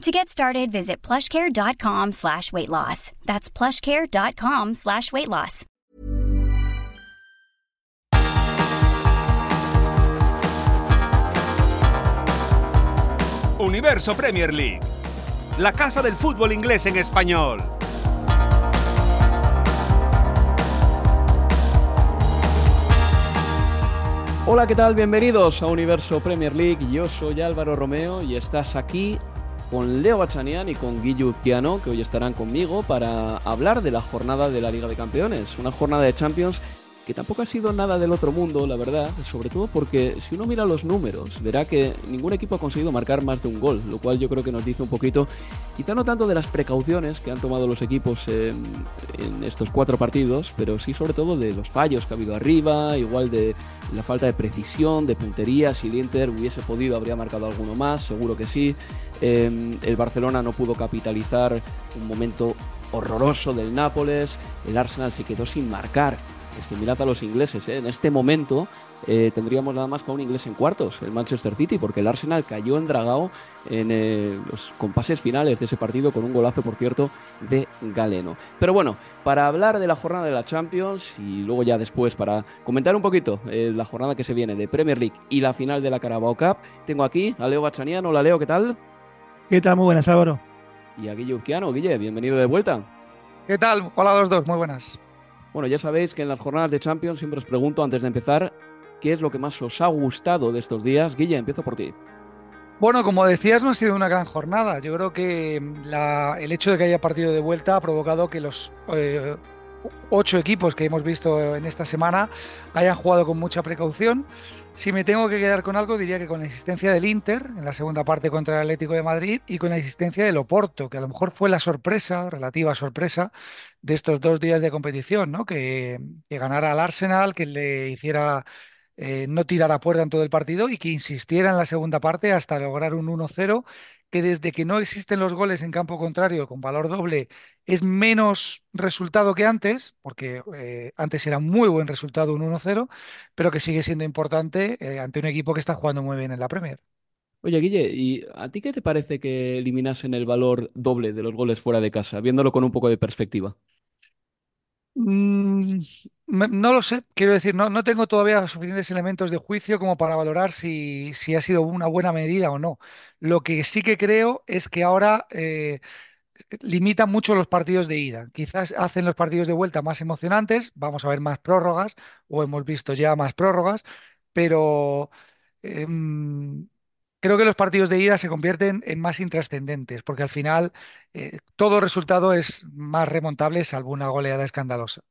To get started, visit plushcare.com slash weight loss. That's plushcare.com slash weight loss. Universo Premier League, la casa del fútbol inglés en español. Hola, ¿qué tal? Bienvenidos a Universo Premier League. Yo soy Álvaro Romeo y estás aquí con Leo Bachanian y con Guillo Uzquiano, que hoy estarán conmigo para hablar de la jornada de la Liga de Campeones. Una jornada de Champions que tampoco ha sido nada del otro mundo, la verdad, sobre todo porque si uno mira los números, verá que ningún equipo ha conseguido marcar más de un gol, lo cual yo creo que nos dice un poquito, quizá no tanto de las precauciones que han tomado los equipos en, estos cuatro partidos, pero sí sobre todo de los fallos que ha habido arriba, igual de la falta de precisión, de puntería, si el Inter hubiese podido habría marcado alguno más, seguro que sí. Eh, el Barcelona no pudo capitalizar un momento horroroso del Nápoles, el Arsenal se quedó sin marcar. Es que mirad a los ingleses, ¿eh? en este momento eh, tendríamos nada más que un inglés en cuartos, el Manchester City, porque el Arsenal cayó en Dragao en eh, los compases finales de ese partido con un golazo, por cierto, de Galeno. Pero bueno, para hablar de la jornada de la Champions y luego ya después para comentar un poquito eh, la jornada que se viene de Premier League y la final de la Carabao Cup, tengo aquí a Leo Bachanian. Hola Leo, ¿qué tal? ¿Qué tal? Muy buenas, Álvaro. Y a Guille Uzquiano. Guille, bienvenido de vuelta. ¿Qué tal? Hola a los dos, muy buenas. Bueno, ya sabéis que en las jornadas de Champions siempre os pregunto antes de empezar qué es lo que más os ha gustado de estos días. Guille, empiezo por ti. Bueno, como decías, no ha sido una gran jornada. Yo creo que la- el hecho de que haya partido de vuelta ha provocado que los eh, ocho equipos que hemos visto en esta semana hayan jugado con mucha precaución. Si me tengo que quedar con algo, diría que con la existencia del Inter en la segunda parte contra el Atlético de Madrid y con la existencia del Oporto, que a lo mejor fue la sorpresa, relativa sorpresa, de estos dos días de competición, ¿no? Que, ganara al Arsenal, que le hiciera eh, no tirar a puerta en todo el partido y que insistiera en la segunda parte hasta lograr un 1-0, que desde que no existen los goles en campo contrario con valor doble es menos resultado que antes, porque eh, antes era muy buen resultado un 1-0, pero que sigue siendo importante eh, ante un equipo que está jugando muy bien en la Premier. Oye, Guille, ¿y a ti qué te parece que eliminasen el valor doble de los goles fuera de casa, viéndolo con un poco de perspectiva? Mm, no lo sé, quiero decir, no, no tengo todavía suficientes elementos de juicio como para valorar si, si ha sido una buena medida o no. Lo que sí que creo es que ahora eh, limitan mucho los partidos de ida. Quizás hacen los partidos de vuelta más emocionantes, vamos a ver más prórrogas, o hemos visto ya más prórrogas, pero em, creo que los partidos de ida se convierten en más intrascendentes, porque al final eh, todo resultado es más remontable, salvo una goleada escandalosa.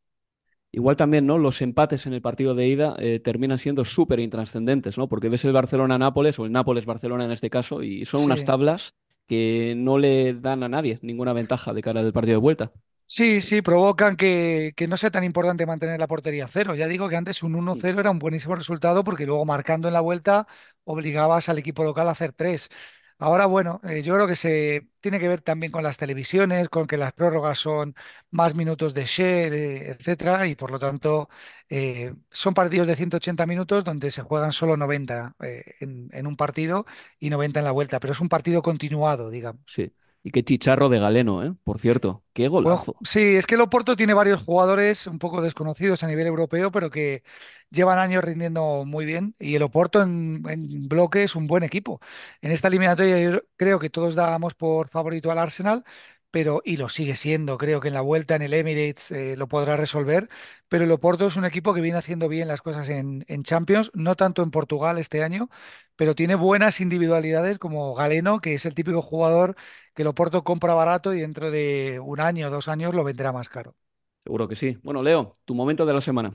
Igual también, ¿no? Los empates en el partido de ida eh, terminan siendo súper intrascendentes, ¿no? Porque ves el Barcelona-Nápoles o el Nápoles-Barcelona en este caso y son unas tablas que no le dan a nadie ninguna ventaja de cara al partido de vuelta. Sí, sí, provocan que, que no sea tan importante mantener la portería cero. Ya digo que antes un 1-0 era un buenísimo resultado porque luego marcando en la vuelta obligabas al equipo local a hacer tres. Ahora, bueno, eh, yo creo que se tiene que ver también con las televisiones, con que las prórrogas son más minutos de share, eh, etcétera, y por lo tanto eh, son partidos de 180 minutos donde se juegan solo 90 eh, en, en un partido y 90 en la vuelta, pero es un partido continuado, digamos. Sí. Y qué chicharro de Galeno, ¿eh? Por cierto, qué Bueno, golazo. sí, es que el Oporto tiene varios jugadores un poco desconocidos a nivel europeo, pero que llevan años rindiendo muy bien. Y el Oporto en, en bloque es un buen equipo. En esta eliminatoria yo creo que todos dábamos por favorito al Arsenal, pero y lo sigue siendo. Creo que en la vuelta en el Emirates eh, lo podrá resolver, pero el Oporto es un equipo que viene haciendo bien las cosas en, Champions, no tanto en Portugal este año, pero tiene buenas individualidades como Galeno, que es el típico jugador que el Oporto compra barato y dentro de un año o dos años lo venderá más caro. Seguro que sí. Bueno, Leo, tu momento de la semana.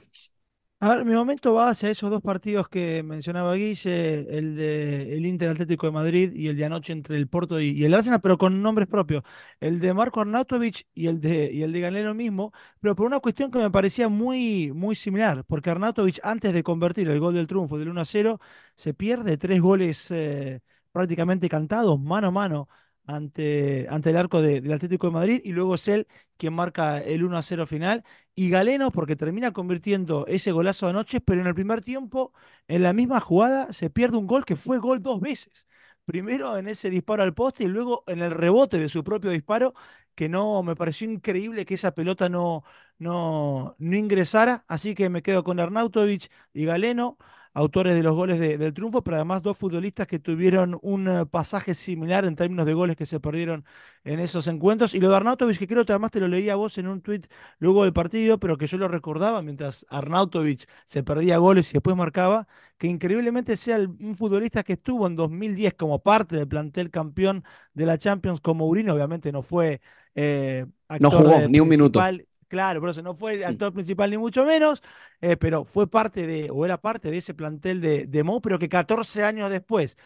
A ver, mi momento va hacia esos dos partidos que mencionaba Guille, el de el Inter Atlético de Madrid y el de anoche entre el Porto y, el Arsenal, pero con nombres propios. El de Marco Arnautovic y el de, y el de Galeno mismo, pero por una cuestión que me parecía muy, muy similar, porque Arnautovic antes de convertir el gol del triunfo del 1 a 0, se pierde tres goles eh, prácticamente cantados, mano a mano, ante, ante el arco de- del Atlético de Madrid, y luego es él quien marca el 1 a 0 final. Y Galeno, porque termina convirtiendo ese golazo anoche, pero en el primer tiempo, en la misma jugada, se pierde un gol que fue gol dos veces. Primero en ese disparo al poste y luego en el rebote de su propio disparo, que no me pareció increíble que esa pelota no, no, no ingresara. Así que me quedo con Arnautovic y Galeno, autores de los goles de- del triunfo, pero además dos futbolistas que tuvieron un eh, pasaje similar en términos de goles que se perdieron en esos encuentros. Y lo de Arnautovic, que creo que además te lo leía vos en un tuit luego del partido, pero que yo lo recordaba mientras Arnautovic se perdía goles y después marcaba, que increíblemente sea el- un futbolista que estuvo en 2010 como parte del plantel campeón de la Champions con Mourinho, obviamente no fue eh, No actor jugó ni un minuto. Claro, por eso no fue el actor principal ni mucho menos, eh, pero fue parte de, o era parte de ese plantel de, de Mou, pero que 14 años después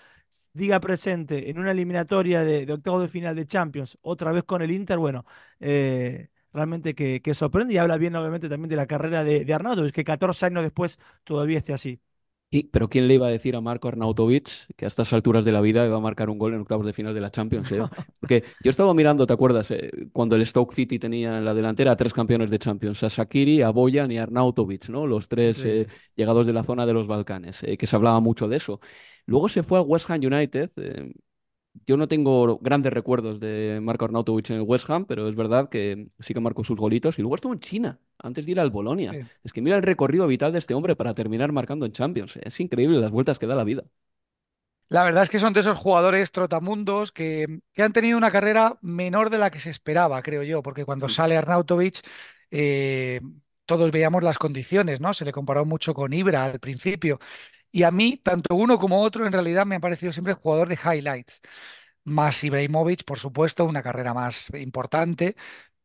diga presente en una eliminatoria de, de octavos de final de Champions, otra vez con el Inter, bueno, eh, realmente que, que sorprende y habla bien obviamente también de la carrera de, de Arnautovic, que 14 años después todavía esté así. Pero ¿quién le iba a decir a Marco Arnautovic que a estas alturas de la vida iba a marcar un gol en octavos de final de la Champions? eh? Porque yo he estado mirando, ¿te acuerdas? Eh, cuando el Stoke City tenía en la delantera a tres campeones de Champions, a Shaqiri, a Boyan y a Arnautovic, ¿no? Los tres eh, llegados de la zona de los Balcanes, que se hablaba mucho de eso. Luego se fue al West Ham United. yo no tengo grandes recuerdos de Marco Arnautovic en el West Ham, pero es verdad que sí que marcó sus golitos. Y luego estuvo en China, antes de ir al Bolonia. Sí. Es que mira el recorrido vital de este hombre para terminar marcando en Champions. Es increíble las vueltas que da la vida. La verdad es que son de esos jugadores trotamundos que, que han tenido una carrera menor de la que se esperaba, creo yo, porque cuando sale Arnautovic, eh, todos veíamos las condiciones, ¿no? Se le comparó mucho con Ibra al principio. Y a mí, tanto uno como otro, en realidad me ha parecido siempre jugador de highlights. Más Ibrahimovic, por supuesto, una carrera más importante,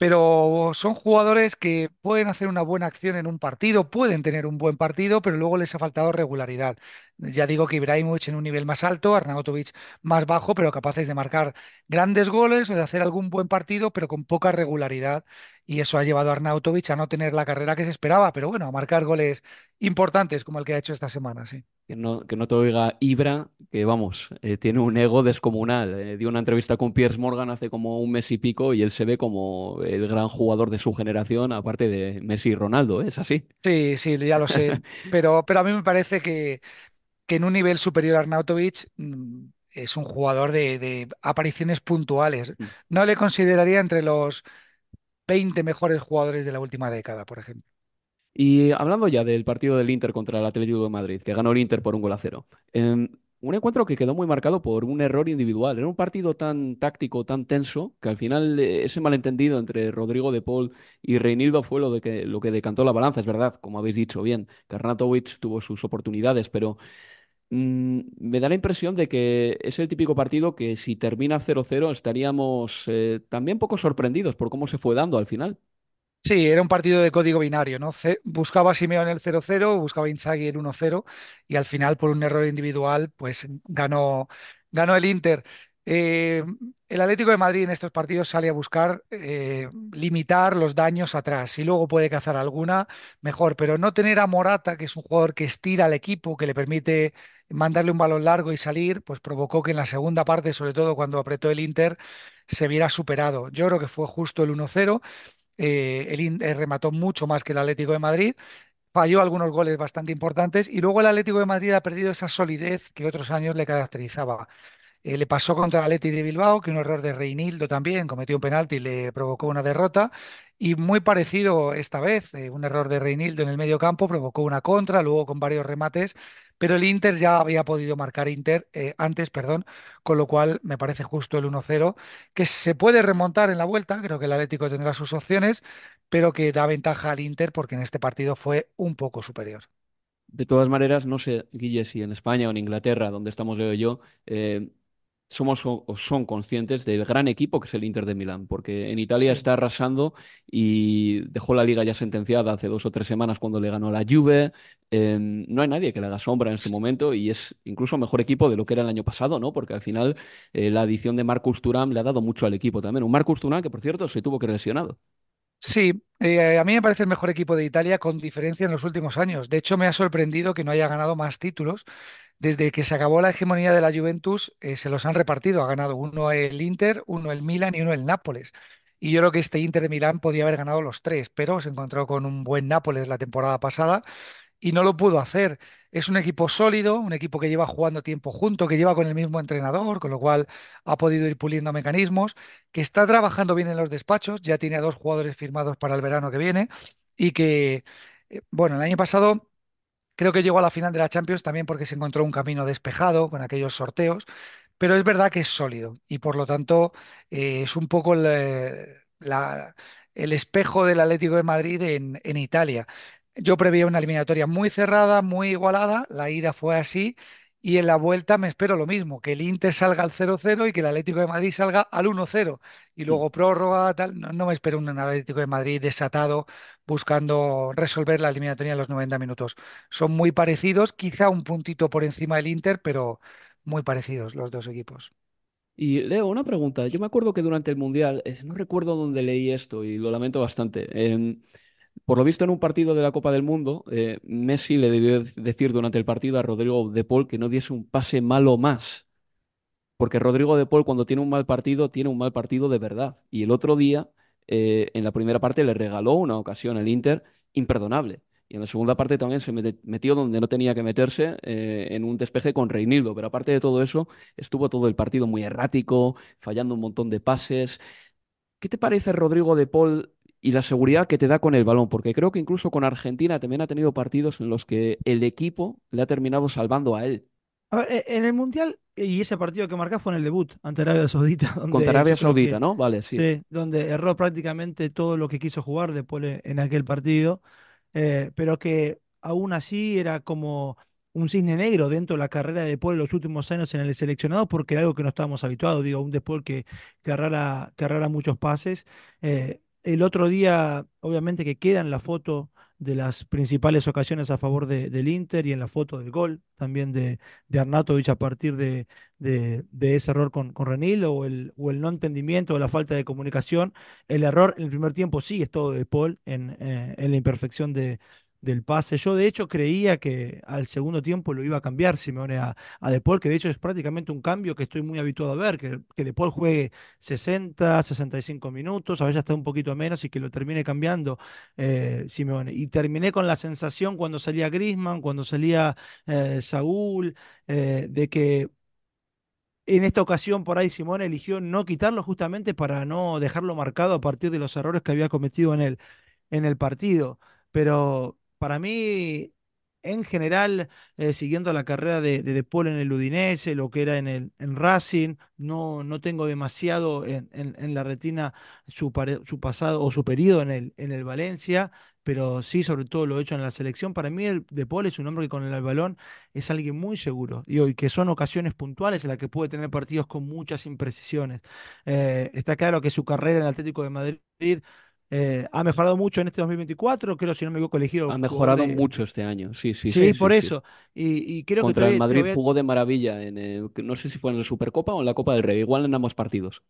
pero son jugadores que pueden hacer una buena acción en un partido, pueden tener un buen partido, pero luego les ha faltado regularidad. Ya digo que Ibrahimovic en un nivel más alto, Arnautovic más bajo, pero capaces de marcar grandes goles o de hacer algún buen partido, pero con poca regularidad. Y eso ha llevado a Arnautovic a no tener la carrera que se esperaba, pero bueno, a marcar goles importantes como el que ha hecho esta semana, sí. Que no, que no te oiga Ibra, que vamos, eh, tiene un ego descomunal. Eh, dio una entrevista con Piers Morgan hace como un mes y pico y él se ve como el gran jugador de su generación, aparte de Messi y Ronaldo, ¿eh? ¿es así? Sí, sí, ya lo sé, pero, pero a mí me parece que, que en un nivel superior a Arnautovic mm, es un jugador de, de apariciones puntuales. Mm. No le consideraría entre los 20 mejores jugadores de la última década, por ejemplo. Y hablando ya del partido del Inter contra el Atlético de Madrid, que ganó el Inter por un gol a cero. em, un encuentro que quedó muy marcado por un error individual. Era un partido tan táctico, tan tenso, que al final eh, ese malentendido entre Rodrigo de Paul y Reinildo fue lo, de que, lo que decantó la balanza. Es verdad, como habéis dicho bien, Karnatovic tuvo sus oportunidades, pero me da la impresión de que es el típico partido que si termina 0-0 estaríamos eh, también poco sorprendidos por cómo se fue dando al final. Sí, era un partido de código binario, ¿no? Ce- buscaba Simeone el 0-0, buscaba Inzaghi el 1-0 y al final por un error individual pues ganó, ganó el Inter. Eh, el Atlético de Madrid en estos partidos sale a buscar eh, limitar los daños atrás. Si luego puede cazar alguna, mejor, pero no tener a Morata, que es un jugador que estira al equipo, que le permite mandarle un balón largo y salir, pues provocó que en la segunda parte, sobre todo cuando apretó el Inter, se viera superado. Yo creo que fue justo el 1-0 eh, el Inter remató mucho más que el Atlético de Madrid, falló algunos goles bastante importantes y luego el Atlético de Madrid ha perdido esa solidez que otros años le caracterizaba. Eh, le pasó contra el de Bilbao, que un error de Reinildo también, cometió un penalti y le provocó una derrota. Y muy parecido esta vez, eh, un error de Reinildo en el medio campo provocó una contra, luego con varios remates, pero el Inter ya había podido marcar Inter eh, antes, perdón, con lo cual me parece justo el 1-0, que se puede remontar en la vuelta, creo que el Atlético tendrá sus opciones, pero que da ventaja al Inter porque en este partido fue un poco superior. De todas maneras, no sé, Guille, si en España o en Inglaterra, donde estamos Leo y yo, somos o son conscientes del gran equipo que es el Inter de Milán, porque en Italia Sí. está arrasando y dejó la liga ya sentenciada hace dos o tres semanas cuando le ganó la Juve. Eh, no hay nadie que le haga sombra en este momento y es incluso mejor equipo de lo que era el año pasado, ¿no? Porque al final eh, la adición de Marcus Thuram le ha dado mucho al equipo también. Un Marcus Thuram que, por cierto, se tuvo que lesionado. Sí, eh, a mí me parece el mejor equipo de Italia con diferencia en los últimos años. De hecho, me ha sorprendido que no haya ganado más títulos. Desde que se acabó la hegemonía de la Juventus, eh, se los han repartido. Ha ganado uno el Inter, uno el Milan y uno el Nápoles. Y yo creo que este Inter de Milán podía haber ganado los tres, pero se encontró con un buen Nápoles la temporada pasada y no lo pudo hacer. Es un equipo sólido, un equipo que lleva jugando tiempo junto, que lleva con el mismo entrenador, con lo cual ha podido ir puliendo mecanismos, que está trabajando bien en los despachos, ya tiene a dos jugadores firmados para el verano que viene y que, eh, bueno, el año pasado creo que llegó a la final de la Champions también porque se encontró un camino despejado con aquellos sorteos, pero es verdad que es sólido y por lo tanto eh, es un poco el, espejo del Atlético de Madrid en, en Italia. Yo preveía una eliminatoria muy cerrada, muy igualada, la ida fue así y en la vuelta me espero lo mismo, que el Inter salga al 0-0 y que el Atlético de Madrid salga al 1-0 y luego prórroga, tal, no, no me espero un Atlético de Madrid desatado buscando resolver la eliminatoria en los 90 minutos. Son muy parecidos, quizá un puntito por encima del Inter, pero muy parecidos los dos equipos. Y Leo, una pregunta. Yo me acuerdo que durante el Mundial, no recuerdo dónde leí esto y lo lamento bastante. em, por lo visto, en un partido de la Copa del Mundo, eh, Messi le debió dec- decir durante el partido a Rodrigo de Paul que no diese un pase malo más. Porque Rodrigo de Paul, cuando tiene un mal partido, tiene un mal partido de verdad. Y el otro día, eh, en la primera parte, le regaló una ocasión al Inter imperdonable. Y en la segunda parte también se metió donde no tenía que meterse, eh, en un despeje con Reinildo. Pero aparte de todo eso, estuvo todo el partido muy errático, fallando un montón de pases. ¿Qué te parece Rodrigo de Paul y la seguridad que te da con el balón? Porque creo que incluso con Argentina también ha tenido partidos en los que el equipo le ha terminado salvando a él. A ver, e- en el Mundial, y ese partido que marcás fue en el debut ante Arabia Saudita, donde Contra Arabia Saudita, que- ¿no? Vale, sí. Sí, donde erró prácticamente todo lo que quiso jugar de Paul en aquel partido, eh, pero que aún así era como un cisne negro dentro de la carrera de Paul en los últimos años en el seleccionado, porque era algo que no estábamos habituados, digo, un De Paul que, que errara, que errara muchos pases. Eh, el otro día, obviamente que queda en la foto de las principales ocasiones a favor de- del Inter y en la foto del gol también de, de a partir de, de- de ese error con, con Renil o el, o el no entendimiento o la falta de comunicación. El error en el primer tiempo sí es todo de Paul en, eh, en la imperfección de, del pase. Yo de hecho creía que al segundo tiempo lo iba a cambiar Simeone a, a De Paul, que de hecho es prácticamente un cambio que estoy muy habituado a ver, que, que De Paul juegue 60, 65 minutos, a veces hasta un poquito menos y que lo termine cambiando eh, Simeone. Y terminé con la sensación cuando salía Griezmann, cuando salía eh, Saúl, eh, de que en esta ocasión por ahí Simone eligió no quitarlo justamente para no dejarlo marcado a partir de los errores que había cometido en el, en el partido. Pero para mí, en general, eh, siguiendo la carrera de, de Paul en el Udinese, lo que era en el Racing, no, no tengo demasiado en, la retina su, pasado o su periodo en el, en el Valencia, pero sí, sobre todo lo hecho en la selección. Para mí, el De Paul es un hombre que con el balón es alguien muy seguro y hoy que son ocasiones puntuales en las que puede tener partidos con muchas imprecisiones. Eh, está claro que su carrera en el Atlético de Madrid eh, ha mejorado mucho en este 2024, creo, si no me equivoco, elegido Ha mejorado de- mucho este año. Sí, sí, Sí, sí. por sí, sí. eso. Y, y creo que Contra el Madrid todavía- jugó de maravilla en, eh, no sé si fue en la Supercopa o en la Copa del Rey, igual en ambos partidos.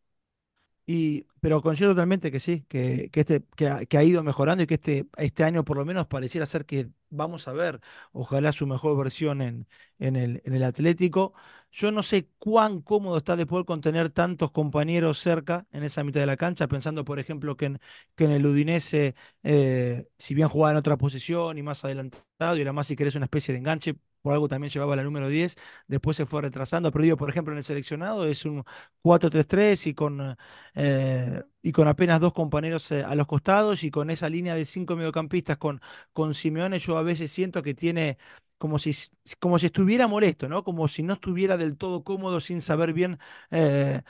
Y, pero coincido totalmente que sí, que, que, este, que, ha, que ha ido mejorando y que este, este año por lo menos pareciera ser que vamos a ver, ojalá su mejor versión en, en el, en el Atlético. Yo no sé cuán cómodo está de poder contener tantos compañeros cerca en esa mitad de la cancha, pensando por ejemplo que en, que en el Udinese, eh, si bien jugaba en otra posición y más adelantado, y era más si querés una especie de enganche, por algo también llevaba la número 10, después se fue retrasando, pero digo, por ejemplo, en el seleccionado es un 4-3-3 y con, eh, y con apenas dos compañeros eh, a los costados y con esa línea de cinco mediocampistas con, con Simeone, yo a veces siento que tiene como si, como si estuviera molesto, ¿no? Como si no estuviera del todo cómodo sin saber bien eh,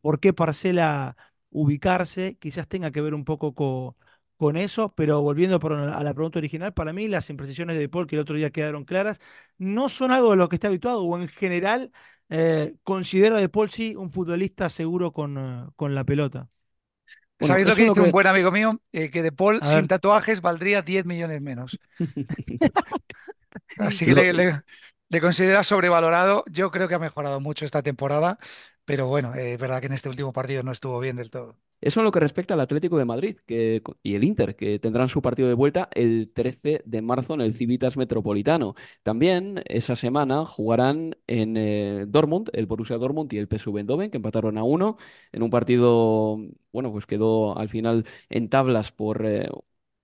por qué parcela ubicarse. Quizás tenga que ver un poco con con eso, pero volviendo a la pregunta original, para mí las imprecisiones de Paul que el otro día quedaron claras no son algo de lo que está habituado o en general eh, considero a De Paul sí un futbolista seguro con, eh, con la pelota. ¿Sabéis lo que dice un buen amigo mío? Eh, que De Paul sin tatuajes valdría 10 millones menos. Así que le, le, considera sobrevalorado. Yo creo que ha mejorado mucho esta temporada, pero bueno, es verdad que en este último partido no estuvo bien del todo. Eso en lo que respecta al Atlético de Madrid que, y el Inter, que tendrán su partido de vuelta el 13 de marzo en el Civitas Metropolitano. También esa semana jugarán en eh, Dortmund, el Borussia Dortmund y el PSV Eindhoven, que empataron a uno en un partido, bueno, pues quedó al final en tablas por eh,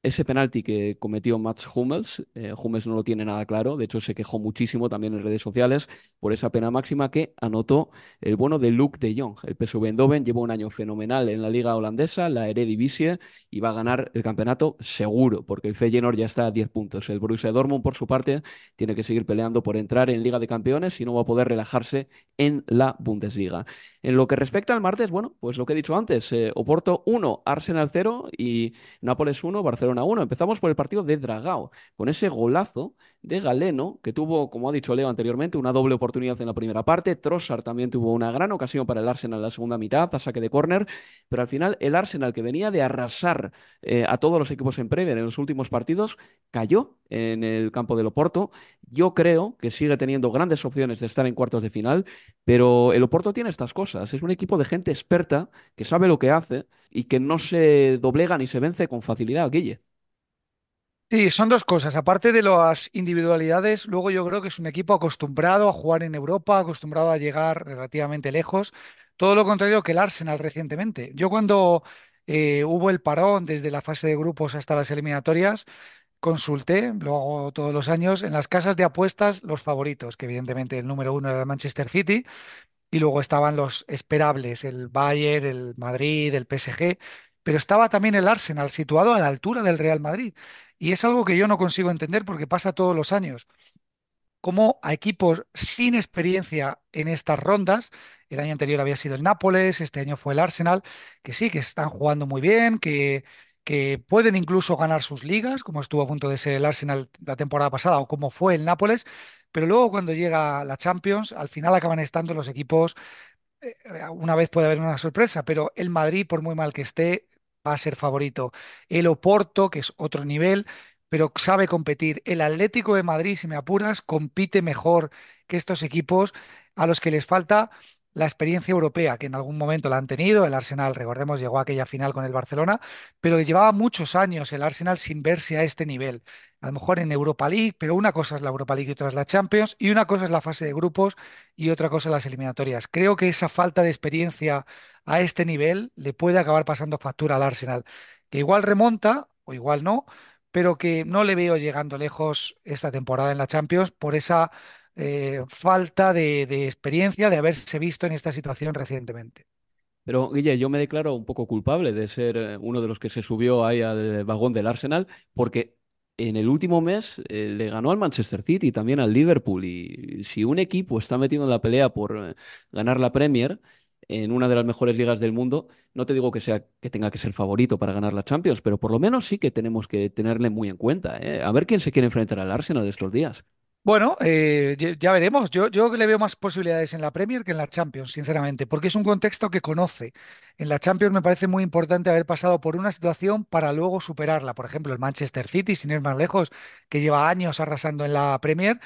ese penalti que cometió Mats Hummels, eh, Hummels no lo tiene nada claro, de hecho se quejó muchísimo también en redes sociales por esa pena máxima que anotó el bueno de Luke de Jong. El PSV Eindhoven lleva un año fenomenal en la liga holandesa, la Eredivisie, y va a ganar el campeonato seguro, porque el Feyenoord ya está a 10 puntos. El Borussia Dortmund, por su parte, tiene que seguir peleando por entrar en Liga de Campeones y no va a poder relajarse en la Bundesliga. En lo que respecta al martes, bueno, pues lo que he dicho antes, eh, Oporto 1, Arsenal 0 y Nápoles 1, Barcelona 1. Empezamos por el partido de Dragao, con ese golazo de Galeno, que tuvo, como ha dicho Leo anteriormente, una doble oportunidad en la primera parte. Trossard también tuvo una gran ocasión para el Arsenal en la segunda mitad, a saque de córner, pero al final el Arsenal, que venía de arrasar eh, a todos los equipos en Premier en los últimos partidos, cayó en el campo del Oporto. Yo creo que sigue teniendo grandes opciones de estar en cuartos de final, pero el Oporto tiene estas cosas. Es un equipo de gente experta que sabe lo que hace y que no se doblega ni se vence con facilidad, Guille. Sí, son dos cosas. Aparte de las individualidades, luego yo creo que es un equipo acostumbrado a jugar en Europa, acostumbrado a llegar relativamente lejos. Todo lo contrario que el Arsenal recientemente. Yo cuando eh, hubo el parón desde la fase de grupos hasta las eliminatorias, consulté, lo hago todos los años, en las casas de apuestas los favoritos, que evidentemente el número uno era el Manchester City, y luego estaban los esperables, el Bayern, el Madrid, el PSG, pero estaba también el Arsenal situado a la altura del Real Madrid. Y es algo que yo no consigo entender porque pasa todos los años. Como a equipos sin experiencia en estas rondas, el año anterior había sido el Nápoles, este año fue el Arsenal, que sí, que están jugando muy bien, que, que pueden incluso ganar sus ligas, como estuvo a punto de ser el Arsenal la temporada pasada o como fue el Nápoles, pero luego cuando llega la Champions, al final acaban estando los equipos, eh, una vez puede haber una sorpresa, pero el Madrid, por muy mal que esté, va a ser favorito. El Oporto, que es otro nivel, pero sabe competir. El Atlético de Madrid, si me apuras, compite mejor que estos equipos a los que les falta la experiencia europea, que en algún momento la han tenido. El Arsenal, recordemos, llegó a aquella final con el Barcelona, pero llevaba muchos años el Arsenal sin verse a este nivel. A lo mejor en Europa League, pero una cosa es la Europa League y otra es la Champions, y una cosa es la fase de grupos y otra cosa las eliminatorias. Creo que esa falta de experiencia a este nivel le puede acabar pasando factura al Arsenal, que igual remonta o igual no, pero que no le veo llegando lejos esta temporada en la Champions por esa eh, falta de, experiencia de haberse visto en esta situación recientemente. Pero, Guille, yo me declaro un poco culpable de ser eh, uno de los que se subió ahí al vagón del Arsenal, porque en el último mes eh, le ganó al Manchester City y también al Liverpool. Y si un equipo está metido en la pelea por ganar la Premier en una de las mejores ligas del mundo, no te digo que sea que tenga que ser favorito para ganar la Champions, pero por lo menos sí que tenemos que tenerle muy en cuenta. A ver quién se quiere enfrentar al Arsenal estos días. Bueno, eh, ya veremos. Yo, yo le veo más posibilidades en la Premier que en la Champions, sinceramente, porque es un contexto que conoce. En la Champions me parece muy importante haber pasado por una situación para luego superarla. Por ejemplo, el Manchester City, sin ir más lejos, que lleva años arrasando en la Premier,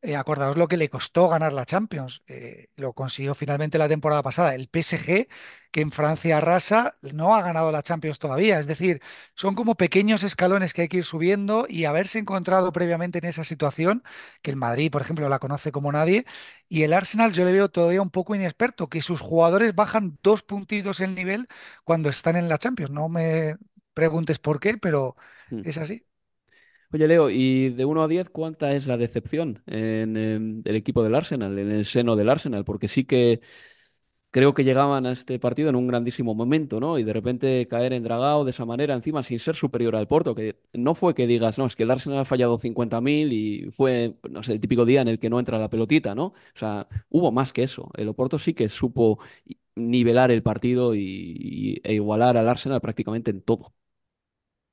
eh, acordaos lo que le costó ganar la Champions. Eh, lo consiguió finalmente la temporada pasada. El PSG, que en Francia arrasa, no ha ganado la Champions todavía. Es decir, son como pequeños escalones que hay que ir subiendo y haberse encontrado previamente en esa situación, que el Madrid, por ejemplo, la conoce como nadie, y el Arsenal yo le veo todavía un poco inexperto, que sus jugadores bajan dos puntitos el nivel cuando están en la Champions. No me preguntes por qué, pero hmm. es así. Oye, Leo, y de 1 a 10, ¿cuánta es la decepción en, el equipo del Arsenal, en el seno del Arsenal? Porque sí que creo que llegaban a este partido en un grandísimo momento, ¿no? Y de repente caer en Dragao de esa manera, encima sin ser superior al Porto, que no fue que digas, no, es que el Arsenal ha fallado 50.000 y fue, no sé, el típico día en el que no entra la pelotita, ¿no? O sea, hubo más que eso. El Oporto sí que supo nivelar el partido y, e igualar al Arsenal prácticamente en todo.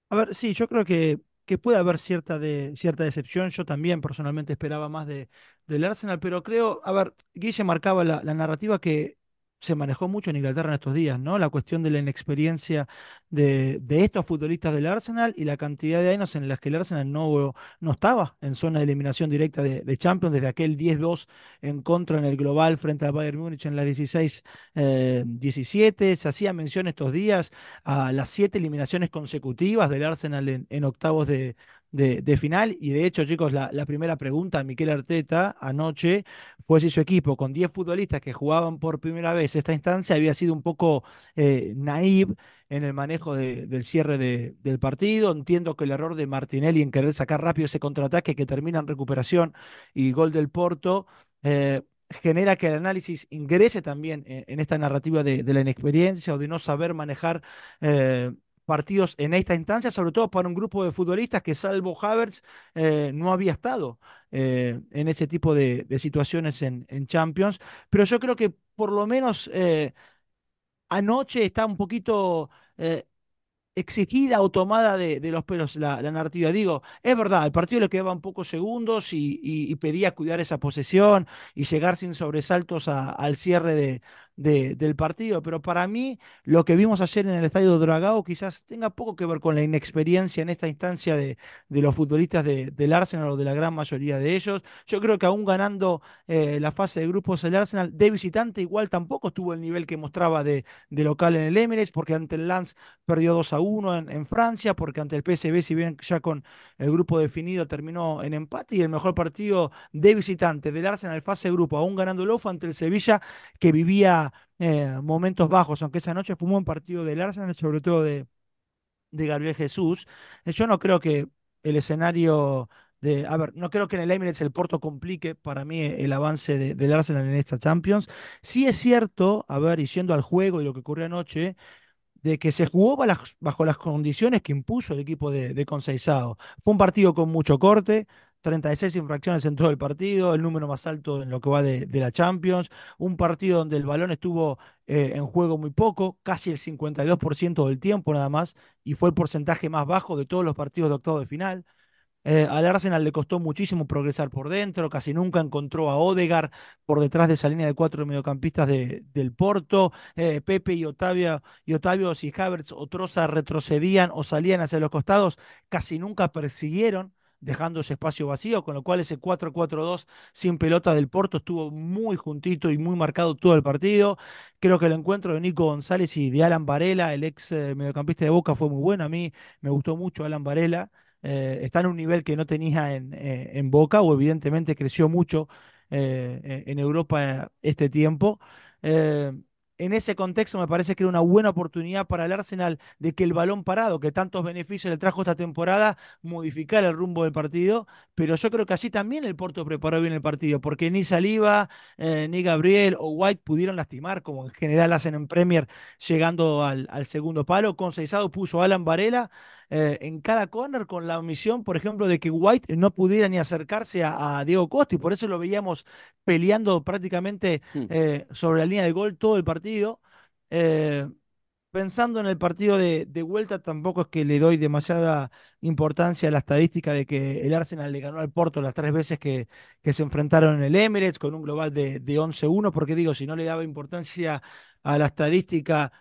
A ver, sí, yo creo que, que puede haber cierta, de, cierta decepción. Yo también personalmente esperaba más de, del Arsenal, pero creo, a ver, Guille marcaba la narrativa que se manejó mucho en Inglaterra en estos días, ¿no? La cuestión de la inexperiencia de, de estos futbolistas del Arsenal y la cantidad de años en las que el Arsenal no, no estaba en zona de eliminación directa de, Champions, desde aquel 10-2 en contra en el global frente al Bayern Múnich en la 16-17. Eh, se hacía mención estos días a las siete eliminaciones consecutivas del Arsenal en, en octavos de, de, final. Y de hecho, chicos, la, primera pregunta a Miquel Arteta anoche fue si su equipo, con 10 futbolistas que jugaban por primera vez esta instancia, había sido un poco eh, naive en el manejo del cierre del partido. Entiendo que el error de Martinelli en querer sacar rápido ese contraataque que termina en recuperación y gol del Porto. Eh, genera que el análisis ingrese también en, esta narrativa de, la inexperiencia o de no saber manejar eh, partidos en esta instancia, sobre todo para un grupo de futbolistas que salvo Havertz eh, no había estado eh, en ese tipo de, situaciones en, Champions. Pero yo creo que por lo menos eh, anoche está un poquito exigida o tomada de, los pelos la, narrativa. Digo, es verdad, al partido le quedaban pocos segundos y, pedía cuidar esa posesión y llegar sin sobresaltos al cierre de, del partido, pero para mí lo que vimos ayer en el estadio de Dragao quizás tenga poco que ver con la inexperiencia en esta instancia de, los futbolistas del Arsenal o de la gran mayoría de ellos. Yo creo que aún ganando eh, la fase de grupos el Arsenal de visitante igual tampoco tuvo el nivel que mostraba de, local en el Emirates, porque ante el Lance perdió 2 a 1 en, Francia, porque ante el PSV, si bien ya con el grupo definido terminó en empate y el mejor partido de visitante del Arsenal fase de grupo, aún ganando el fue ante el Sevilla que vivía eh, momentos bajos, aunque esa noche fue un buen partido del Arsenal, sobre todo de, de Gabriel Jesús. Eh, yo no creo que el escenario de, a ver, no creo que en el Emirates el Porto complique para mí el avance de, del Arsenal en esta Champions. Sí es cierto, a ver, y yendo al juego y lo que ocurrió anoche, de que se jugó bajo las, condiciones que impuso el equipo de, de Fue un partido con mucho corte, 36 infracciones en todo el partido, el número más alto en lo que va de, la Champions, un partido donde el balón estuvo eh, en juego muy poco, casi el 52% del tiempo nada más, y fue el porcentaje más bajo de todos los partidos de octavo de final. Eh, al Arsenal le costó muchísimo progresar por dentro, casi nunca encontró a Odegar por detrás de esa línea de cuatro mediocampistas del Porto. Eh, Pepe y Otavio, y Otavio, si Havertz o Troza retrocedían o salían hacia los costados, casi nunca persiguieron dejando ese espacio vacío, con lo cual ese 4-4-2 sin pelota del Porto estuvo muy juntito y muy marcado todo el partido. Creo que el encuentro de Nico González y de Alan Varela, el ex eh, mediocampista de Boca, fue muy bueno. A mí me gustó mucho Alan Varela. Eh, está en un nivel que no tenía en, eh, en Boca, o evidentemente creció mucho en Europa este tiempo en ese contexto me parece que era una buena oportunidad para el Arsenal de que el balón parado, que tantos beneficios le trajo esta temporada, modificara el rumbo del partido. Pero yo creo que así también el Porto preparó bien el partido, porque ni Saliba, eh, ni Gabriel o White pudieron lastimar, como en general hacen en Premier, llegando al, segundo palo. Con Seizado puso Alan Varela eh, en cada corner con la omisión, por ejemplo, de que White no pudiera ni acercarse a, Diego Costa y por eso lo veíamos peleando prácticamente hmm. eh, sobre la línea de gol todo el partido. Eh, pensando en el partido de, vuelta, tampoco es que le doy demasiada importancia a la estadística de que el Arsenal le ganó al Porto las tres veces que, que se enfrentaron en el Emirates con un global de, de 11-1, porque digo, si no le daba importancia a la estadística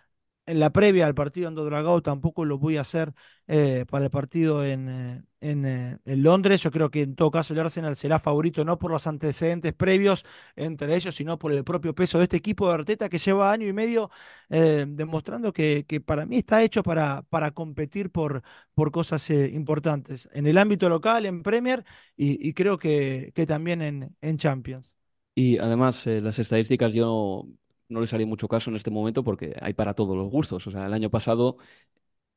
en la previa al partido en Dragao tampoco lo voy a hacer eh, para el partido en, eh, eh, en, Londres. Yo creo que en todo caso el Arsenal será favorito no por los antecedentes previos entre ellos, sino por el propio peso de este equipo de Arteta que lleva año y medio demostrando que, que, para mí está hecho para, para competir por, por cosas importantes en el ámbito local, en Premier y, creo que, que también en, en Champions. Y además, las estadísticas yo no le salía mucho caso en este momento porque hay para todos los gustos. O sea, el año pasado,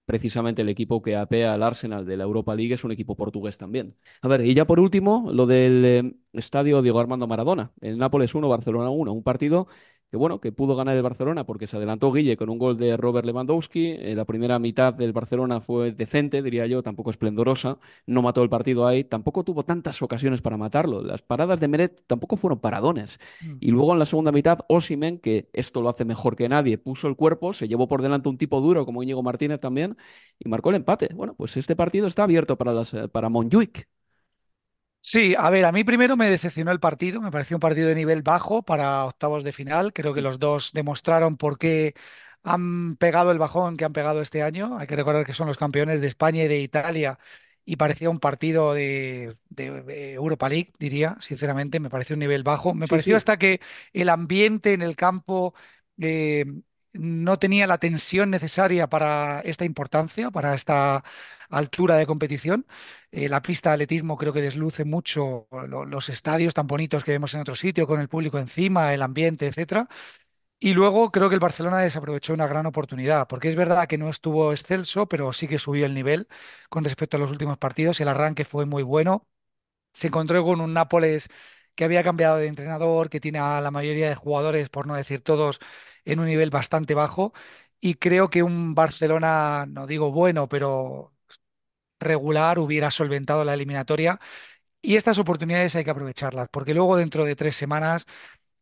precisamente el equipo que apea al Arsenal de la Europa League es un equipo portugués también. A ver, y ya por último, lo del eh, estadio Diego Armando Maradona, el Nápoles 1, Barcelona 1, un partido que bueno, que pudo ganar el Barcelona porque se adelantó Guille con un gol de Robert Lewandowski. Eh, la primera mitad del Barcelona fue decente, diría yo, tampoco esplendorosa. No mató el partido ahí, tampoco tuvo tantas ocasiones para matarlo. Las paradas de Meret tampoco fueron paradones. Mm. Y luego en la segunda mitad, Osimen, que esto lo hace mejor que nadie, puso el cuerpo, se llevó por delante un tipo duro como Íñigo Martínez también y marcó el empate. Bueno, pues este partido está abierto para, las, eh, para Montjuic. Sí, a ver, a mí primero me decepcionó el partido, me pareció un partido de nivel bajo para octavos de final, creo que los dos demostraron por qué han pegado el bajón que han pegado este año, hay que recordar que son los campeones de España y de Italia y parecía un partido de, de- de Europa League, diría, sinceramente, me pareció un nivel bajo, me Sí, pareció sí. hasta que el ambiente en el campo eh, no tenía la tensión necesaria para esta importancia, para esta altura de competición. Eh, la pista de atletismo creo que desluce mucho lo- los estadios tan bonitos que vemos en otro sitio, con el público encima, el ambiente, etcétera. Y luego creo que el Barcelona desaprovechó una gran oportunidad, porque es verdad que no estuvo excelso, pero sí que subió el nivel con respecto a los últimos partidos. El arranque fue muy bueno. Se encontró con un Nápoles que había cambiado de entrenador, que tiene a la mayoría de jugadores, por no decir todos, en un nivel bastante bajo. Y creo que un Barcelona, no digo bueno, pero regular, hubiera solventado la eliminatoria. Y estas oportunidades hay que aprovecharlas, porque luego dentro de tres semanas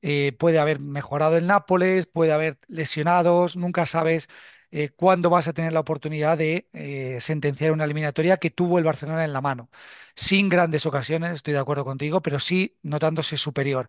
eh, puede haber mejorado el Nápoles, puede haber lesionados, nunca sabes eh, cuándo vas a tener la oportunidad de eh, sentenciar una eliminatoria que tuvo el Barcelona en la mano. Sin grandes ocasiones, estoy de acuerdo contigo, pero sí notándose superior.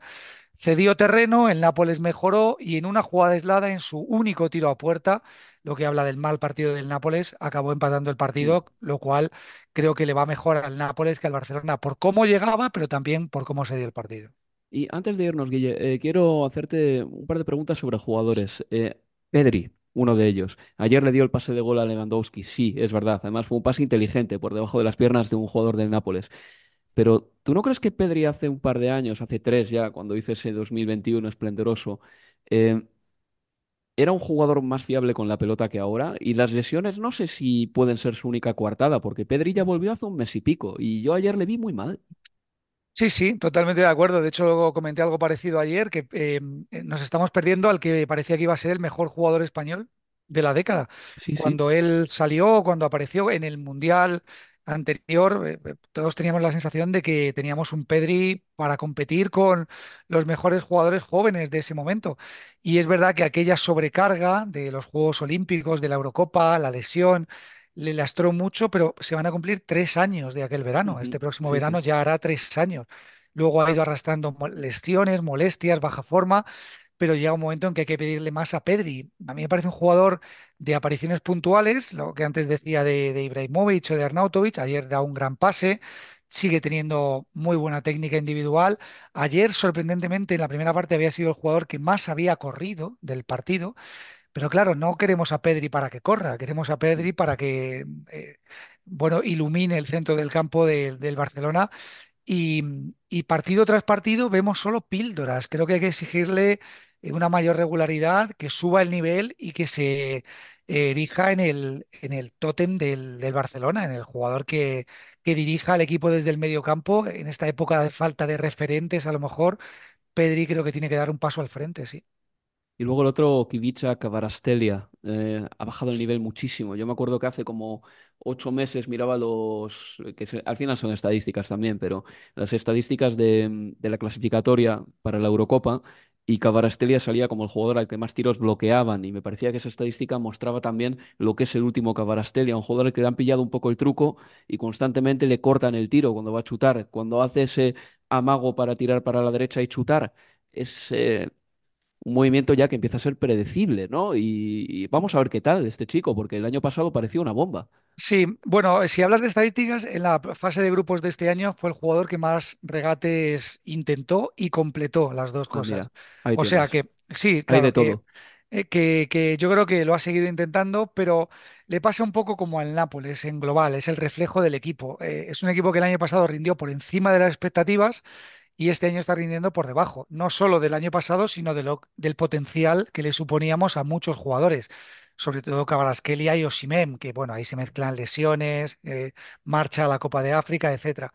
Cedió terreno, el Nápoles mejoró y en una jugada aislada, en su único tiro a puerta, lo que habla del mal partido del Nápoles, acabó empatando el partido, lo cual creo que le va mejor al Nápoles que al Barcelona por cómo llegaba, pero también por cómo se dio el partido. Y antes de irnos, Guille, eh, quiero hacerte un par de preguntas sobre jugadores. Eh, Pedri, uno de ellos. Ayer le dio el pase de gol a Lewandowski, sí, es verdad. Además fue un pase inteligente por debajo de las piernas de un jugador del Nápoles. Pero ¿tú no crees que Pedri hace un par de años, hace tres ya, cuando hizo ese 2021 esplendoroso, eh, era un jugador más fiable con la pelota que ahora? Y las lesiones no sé si pueden ser su única coartada, porque Pedri ya volvió hace un mes y pico y yo ayer le vi muy mal. Sí, sí, totalmente de acuerdo. De hecho, luego comenté algo parecido ayer, que eh, eh, nos estamos perdiendo al que parecía que iba a ser el mejor jugador español de la década. Sí, sí. Cuando él salió, cuando apareció en el Mundial anterior, eh, eh, todos teníamos la sensación de que teníamos un Pedri para competir con los mejores jugadores jóvenes de ese momento. Y es verdad que aquella sobrecarga de los Juegos Olímpicos, de la Eurocopa, la lesión, le lastró mucho, pero se van a cumplir tres años de aquel verano. Este próximo Sí, verano sí. ya hará tres años. Luego ha ido arrastrando lesiones, molestias, baja forma, pero llega un momento en que hay que pedirle más a Pedri. A mí me parece un jugador de apariciones puntuales, lo que antes decía de, de Ibrahimovic o de Arnautovic. Ayer da un gran pase, sigue teniendo muy buena técnica individual. Ayer, sorprendentemente, en la primera parte había sido el jugador que más había corrido del partido. Pero claro, no queremos a Pedri para que corra, queremos a Pedri para que, eh, bueno, ilumine el centro del campo de- del Barcelona y partido tras partido vemos solo píldoras. Creo que hay que exigirle una mayor regularidad, que suba el nivel y que se eh, erija en el, en el tótem del, del Barcelona, en el jugador que, que dirija al equipo desde el medio campo. En esta época de falta de referentes, a lo mejor, Pedri creo que tiene que dar un paso al frente, sí. Y luego el otro, Kivicha Kvarastelia, eh, ha bajado el nivel muchísimo. Yo me acuerdo que hace como ocho meses miraba los, que se- al final son estadísticas también, pero las estadísticas de, de la clasificatoria para la Eurocopa y Kvarastelia salía como el jugador al que más tiros bloqueaban y me parecía que esa estadística mostraba también lo que es el último Kvarastelia, un jugador al que le han pillado un poco el truco y constantemente le cortan el tiro cuando va a chutar, cuando hace ese amago para tirar para la derecha y chutar. Es, un movimiento ya que empieza a ser predecible, ¿no? Y, y vamos a ver qué tal este chico, porque el año pasado parecía una bomba. Sí, bueno, si hablas de estadísticas, en la fase de grupos de este año fue el jugador que más regates intentó y completó las dos Ah, cosas. mira, O sea que sí, Hay claro, de que, todo. eh, que, que yo creo que lo ha seguido intentando, pero le pasa un poco como al Nápoles en global, es el reflejo del equipo. Eh, es un equipo que el año pasado rindió por encima de las expectativas y este año está rindiendo por debajo, no solo del año pasado, sino del potencial que le suponíamos a muchos jugadores, sobre todo Kvaratskhelia y Osimhen, que bueno, ahí se mezclan lesiones, eh, marcha a la Copa de África, etcétera.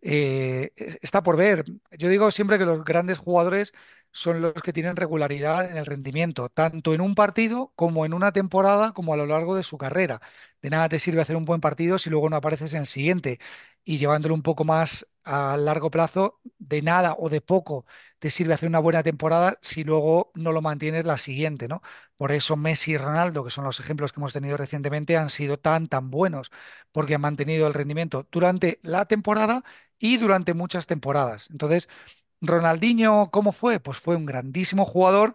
Eh, es- está por ver. Yo digo siempre que los grandes jugadores son los que tienen regularidad en el rendimiento, tanto en un partido como en una temporada, como a lo largo de su carrera. De nada te sirve hacer un buen partido si luego no apareces en el siguiente. Y llevándolo un poco más a largo plazo, de nada o de poco te sirve hacer una buena temporada si luego no lo mantienes la siguiente, ¿no? Por eso Messi y Ronaldo, que son los ejemplos que hemos tenido recientemente, han sido tan, tan buenos, porque han mantenido el rendimiento durante la temporada y durante muchas temporadas. Entonces, Ronaldinho, ¿cómo fue? Pues fue un grandísimo jugador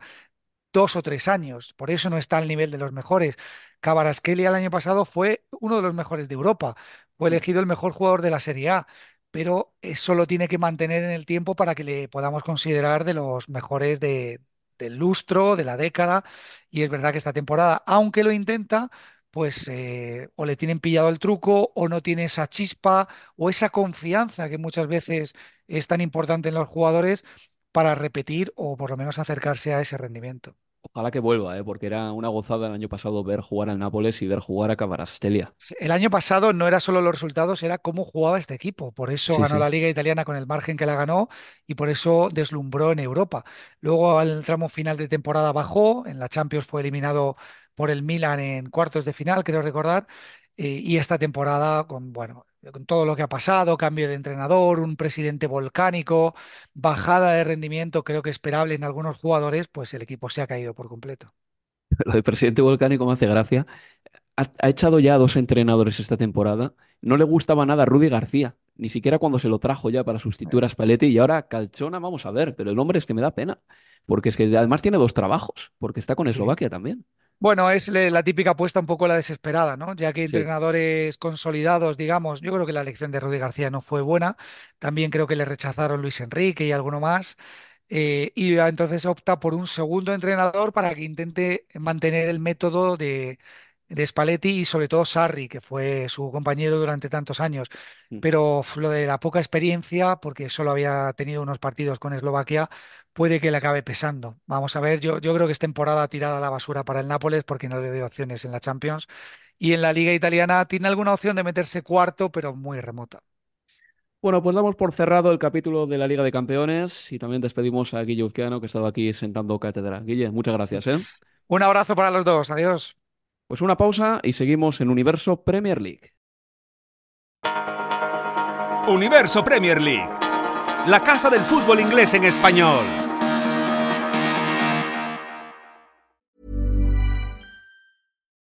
dos o tres años, por eso no está al nivel de los mejores. Cabarasquelia el año pasado fue uno de los mejores de Europa, fue elegido el mejor jugador de la Serie A, pero eso lo tiene que mantener en el tiempo para que le podamos considerar de los mejores de, del lustro, de la década, y es verdad que esta temporada, aunque lo intenta, pues eh, o le tienen pillado el truco o no tiene esa chispa o esa confianza que muchas veces es tan importante en los jugadores para repetir o por lo menos acercarse a ese rendimiento. Ojalá que vuelva, ¿eh? porque era una gozada el año pasado ver jugar al Nápoles y ver jugar a Cabarastelia. El año pasado no era solo los resultados, era cómo jugaba este equipo. Por eso Sí, ganó sí. la Liga Italiana con el margen que la ganó y por eso deslumbró en Europa. Luego al tramo final de temporada bajó, en la Champions fue eliminado por el Milan en cuartos de final, creo recordar. eh, y esta temporada, con, bueno, con todo lo que ha pasado, cambio de entrenador, un presidente volcánico, bajada de rendimiento, creo que esperable en algunos jugadores, pues el equipo se ha caído por completo. Lo de presidente volcánico me hace gracia. Ha, ha echado ya a dos entrenadores esta temporada. No le gustaba nada a Rudy García, ni siquiera cuando se lo trajo ya para sustituir a Spalletti. Y ahora Calchona, vamos a ver, pero el hombre es que me da pena. Porque es que además tiene dos trabajos, porque está con Sí. Eslovaquia también. Bueno, es la típica apuesta un poco la desesperada, ¿no? Ya que Sí. entrenadores consolidados, digamos, yo creo que la elección de Rudy García no fue buena. También creo que le rechazaron Luis Enrique y alguno más. Eh, y entonces opta por un segundo entrenador para que intente mantener el método de, de Spalletti y sobre todo Sarri, que fue su compañero durante tantos años. Mm. Pero lo de la poca experiencia, porque solo había tenido unos partidos con Eslovaquia, puede que le acabe pesando. Vamos a ver, yo, yo creo que es temporada tirada a la basura para el Nápoles porque no le doy opciones en la Champions. Y en la Liga Italiana tiene alguna opción de meterse cuarto, pero muy remota. Bueno, pues damos por cerrado el capítulo de la Liga de Campeones y también despedimos a Guille Uzquiano, que ha estado aquí sentando cátedra. Guille, muchas gracias, ¿eh? Un abrazo para los dos. Adiós. Pues una pausa y seguimos en Universo Premier League. Universo Premier League. La casa del fútbol inglés en español.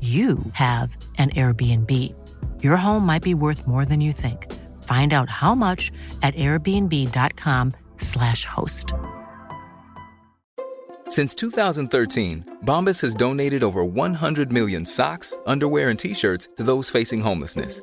you have an Airbnb. Your home might be worth more than you think. Find out how much at airbnb.com/slash host. Since 2013, Bombas has donated over 100 million socks, underwear, and t-shirts to those facing homelessness.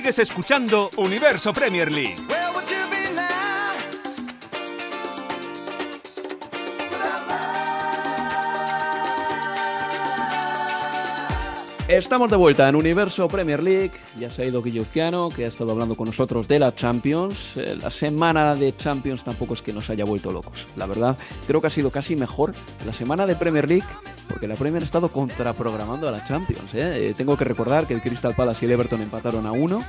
Sigues escuchando Universo Premier League. Estamos de vuelta en Universo Premier League. Ya se ha ido Guilluciano, que ha estado hablando con nosotros de la Champions. Eh, La semana de Champions tampoco es que nos haya vuelto locos. La verdad, creo que ha sido casi mejor la semana de Premier League, porque la Premier ha estado contraprogramando a la Champions. ¿eh? Eh, tengo que recordar que el Crystal Palace y el Everton empataron a uno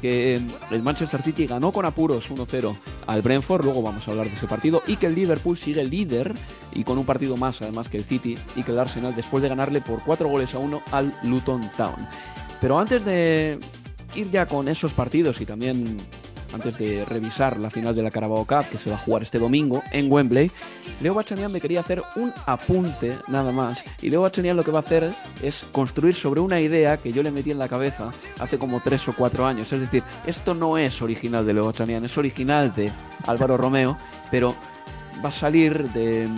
que eh, el Manchester City ganó con apuros 1-0 al Brentford, luego vamos a hablar de ese partido, y que el Liverpool sigue líder y con un partido más además que el City y que el Arsenal después de ganarle por 4 goles a 1 al Luton Town. Pero antes de ir ya con esos partidos y también antes de revisar la final de la Carabao Cup que se va a jugar este domingo en Wembley, Leo Bachanian me quería hacer un apunte nada más. Y Leo Bachanian lo que va a hacer es construir sobre una idea que yo le metí en la cabeza hace como 3 o 4 años. Es decir, esto no es original de Leo Bachanian, es original de Álvaro Romeo, pero va a salir de,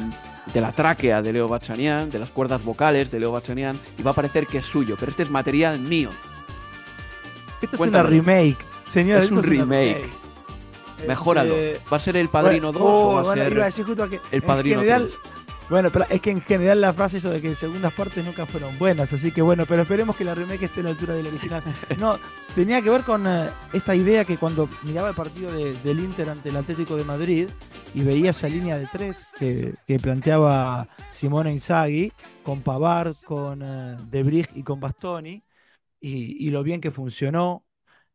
de la tráquea de Leo Bachanian, de las cuerdas vocales de Leo Bachanian, y va a parecer que es suyo, pero este es material mío. Esto es Cuéntame. una remake, señor. Es un una remake. Mejóralo. Este, ¿Va a ser el Padrino 2 bueno, o va oh, a bueno, ser iba a decir justo que el en Padrino general- 3? Bueno, pero es que en general la frase eso de que segundas partes nunca fueron buenas, así que bueno, pero esperemos que la remake esté a la altura del original. No, tenía que ver con eh, esta idea que cuando miraba el partido de- del Inter ante el Atlético de Madrid y veía esa línea de tres que, que planteaba Simone Inzaghi con Pavard, con eh, De Vrij y con Bastoni y, y lo bien que funcionó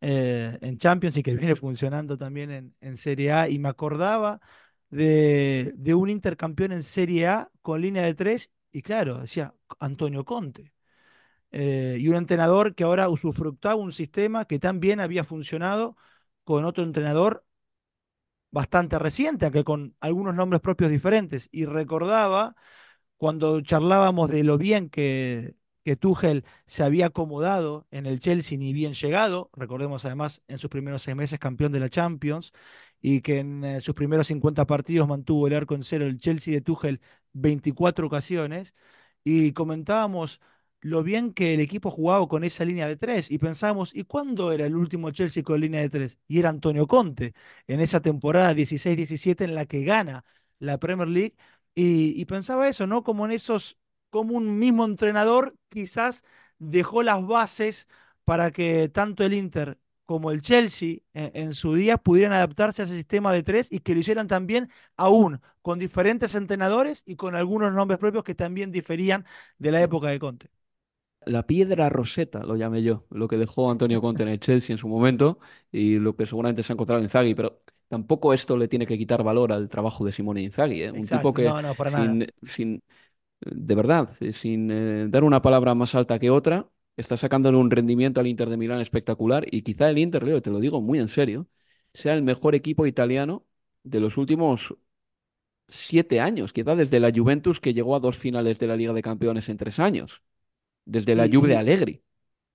eh, en Champions y que viene funcionando también en, en Serie A y me acordaba de, de un intercampeón en Serie A con línea de tres, y claro, decía Antonio Conte. Eh, y un entrenador que ahora usufructaba un sistema que también había funcionado con otro entrenador bastante reciente, aunque con algunos nombres propios diferentes. Y recordaba cuando charlábamos de lo bien que, que Tuchel se había acomodado en el Chelsea ni bien llegado, recordemos además en sus primeros seis meses campeón de la Champions, y que en eh, sus primeros 50 partidos mantuvo el arco en cero el Chelsea de Tuchel 24 ocasiones, y comentábamos lo bien que el equipo jugaba con esa línea de tres, y pensábamos, ¿y cuándo era el último Chelsea con línea de tres? Y era Antonio Conte, en esa temporada 16-17 en la que gana la Premier League, y, y pensaba eso, ¿no? Como en esos, como un mismo entrenador quizás dejó las bases para que tanto el Inter como el Chelsea en, en su día pudieran adaptarse a ese sistema de tres y que lo hicieran también aún con diferentes entrenadores y con algunos nombres propios que también diferían de la época de Conte. La piedra roseta, lo llamé yo, lo que dejó Antonio Conte en el Chelsea en su momento y lo que seguramente se ha encontrado Inzaghi, pero tampoco esto le tiene que quitar valor al trabajo de Simone Inzaghi, ¿eh? Un Exacto, tipo que no, no, para nada. sin, de verdad, eh, sin eh, dar una palabra más alta que otra, está sacándole un rendimiento al Inter de Milán espectacular y quizá el Inter, Leo, te lo digo muy en serio, sea el mejor equipo italiano de los últimos siete años, quizá desde la Juventus que llegó a dos finales de la Liga de Campeones en tres años, desde la Y- Juve de Allegri.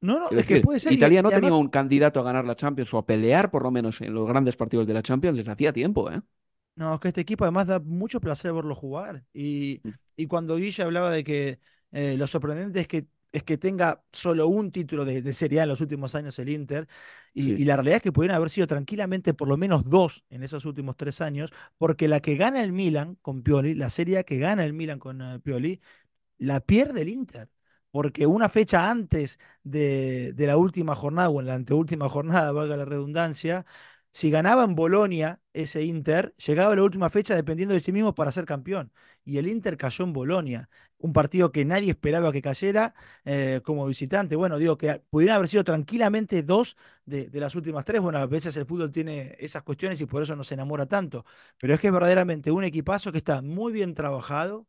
No, no, es que puede ser. Italia no tenía además- un candidato a ganar la Champions o a pelear por lo menos en los grandes partidos de la Champions desde hacía tiempo, ¿eh? No, es que este equipo además da mucho placer verlo jugar. Y, Mm. y cuando Guilla hablaba de que eh, lo sorprendente es que, es que tenga solo un título de, de Serie A en los últimos años el Inter, y, Sí. y la realidad es que pudieron haber sido tranquilamente por lo menos dos en esos últimos tres años, porque la que gana el Milan con Pioli, la Serie A que gana el Milan con eh, Pioli, la pierde el Inter. Porque una fecha antes de, de la última jornada, o en la anteúltima jornada, valga la redundancia, si ganaba en Bolonia ese Inter, llegaba a la última fecha dependiendo de sí mismo para ser campeón. Y el Inter cayó en Bolonia, un partido que nadie esperaba que cayera eh, como visitante. Bueno, digo que pudieran haber sido tranquilamente dos de, las últimas tres. Bueno, a veces el fútbol tiene esas cuestiones y por eso nos enamora tanto. Pero es que es verdaderamente un equipazo que está muy bien trabajado,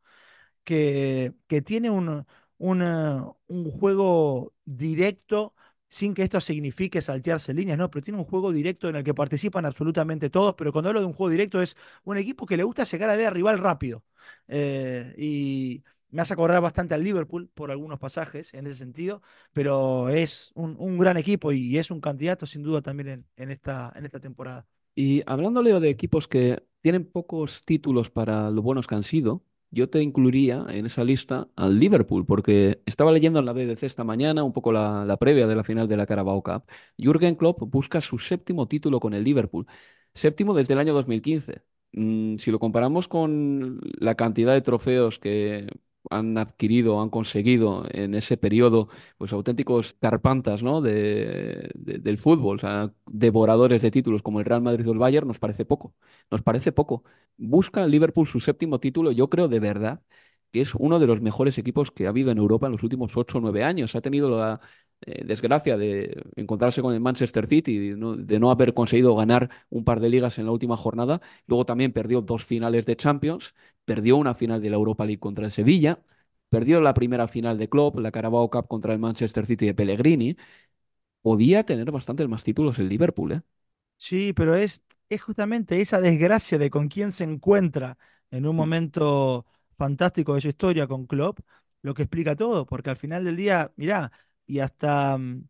que, que tiene un, un, eh, un juego directo, sin que esto signifique saltearse líneas, no, pero tiene un juego directo en el que participan absolutamente todos, pero cuando hablo de un juego directo es un equipo que le gusta llegar al rival rápido. Eh, y me hace acordar bastante al Liverpool por algunos pasajes en ese sentido, pero es un, gran equipo y es un candidato sin duda también en, esta, temporada. Y hablando, Leo, de equipos que tienen pocos títulos para lo buenos que han sido, yo te incluiría en esa lista al Liverpool, porque estaba leyendo en la BBC esta mañana un poco la, la previa de la final de la Carabao Cup. Jürgen Klopp busca su séptimo título con el Liverpool, séptimo desde el año 2015. Mm, si lo comparamos con la cantidad de trofeos que han adquirido, han conseguido en ese periodo, pues auténticos carpantas, ¿no? de, de- del fútbol, devoradores de títulos como el Real Madrid o el Bayern, nos parece poco. Nos parece poco. Busca Liverpool su séptimo título, yo creo de verdad que es uno de los mejores equipos que ha habido en Europa en los últimos ocho o nueve años. Ha tenido la eh, desgracia de encontrarse con el Manchester City, de no, de no haber conseguido ganar un par de ligas en la última jornada. Luego también perdió dos finales de Champions, perdió una final de la Europa League contra el Sevilla, perdió la primera final de Klopp, la Carabao Cup contra el Manchester City de Pellegrini. Podía tener bastantes más títulos el Liverpool, ¿eh? Sí, pero es, es justamente esa desgracia de con quién se encuentra en un momento fantástico de su historia con Klopp lo que explica todo, porque al final del día, mirá, y hasta mm,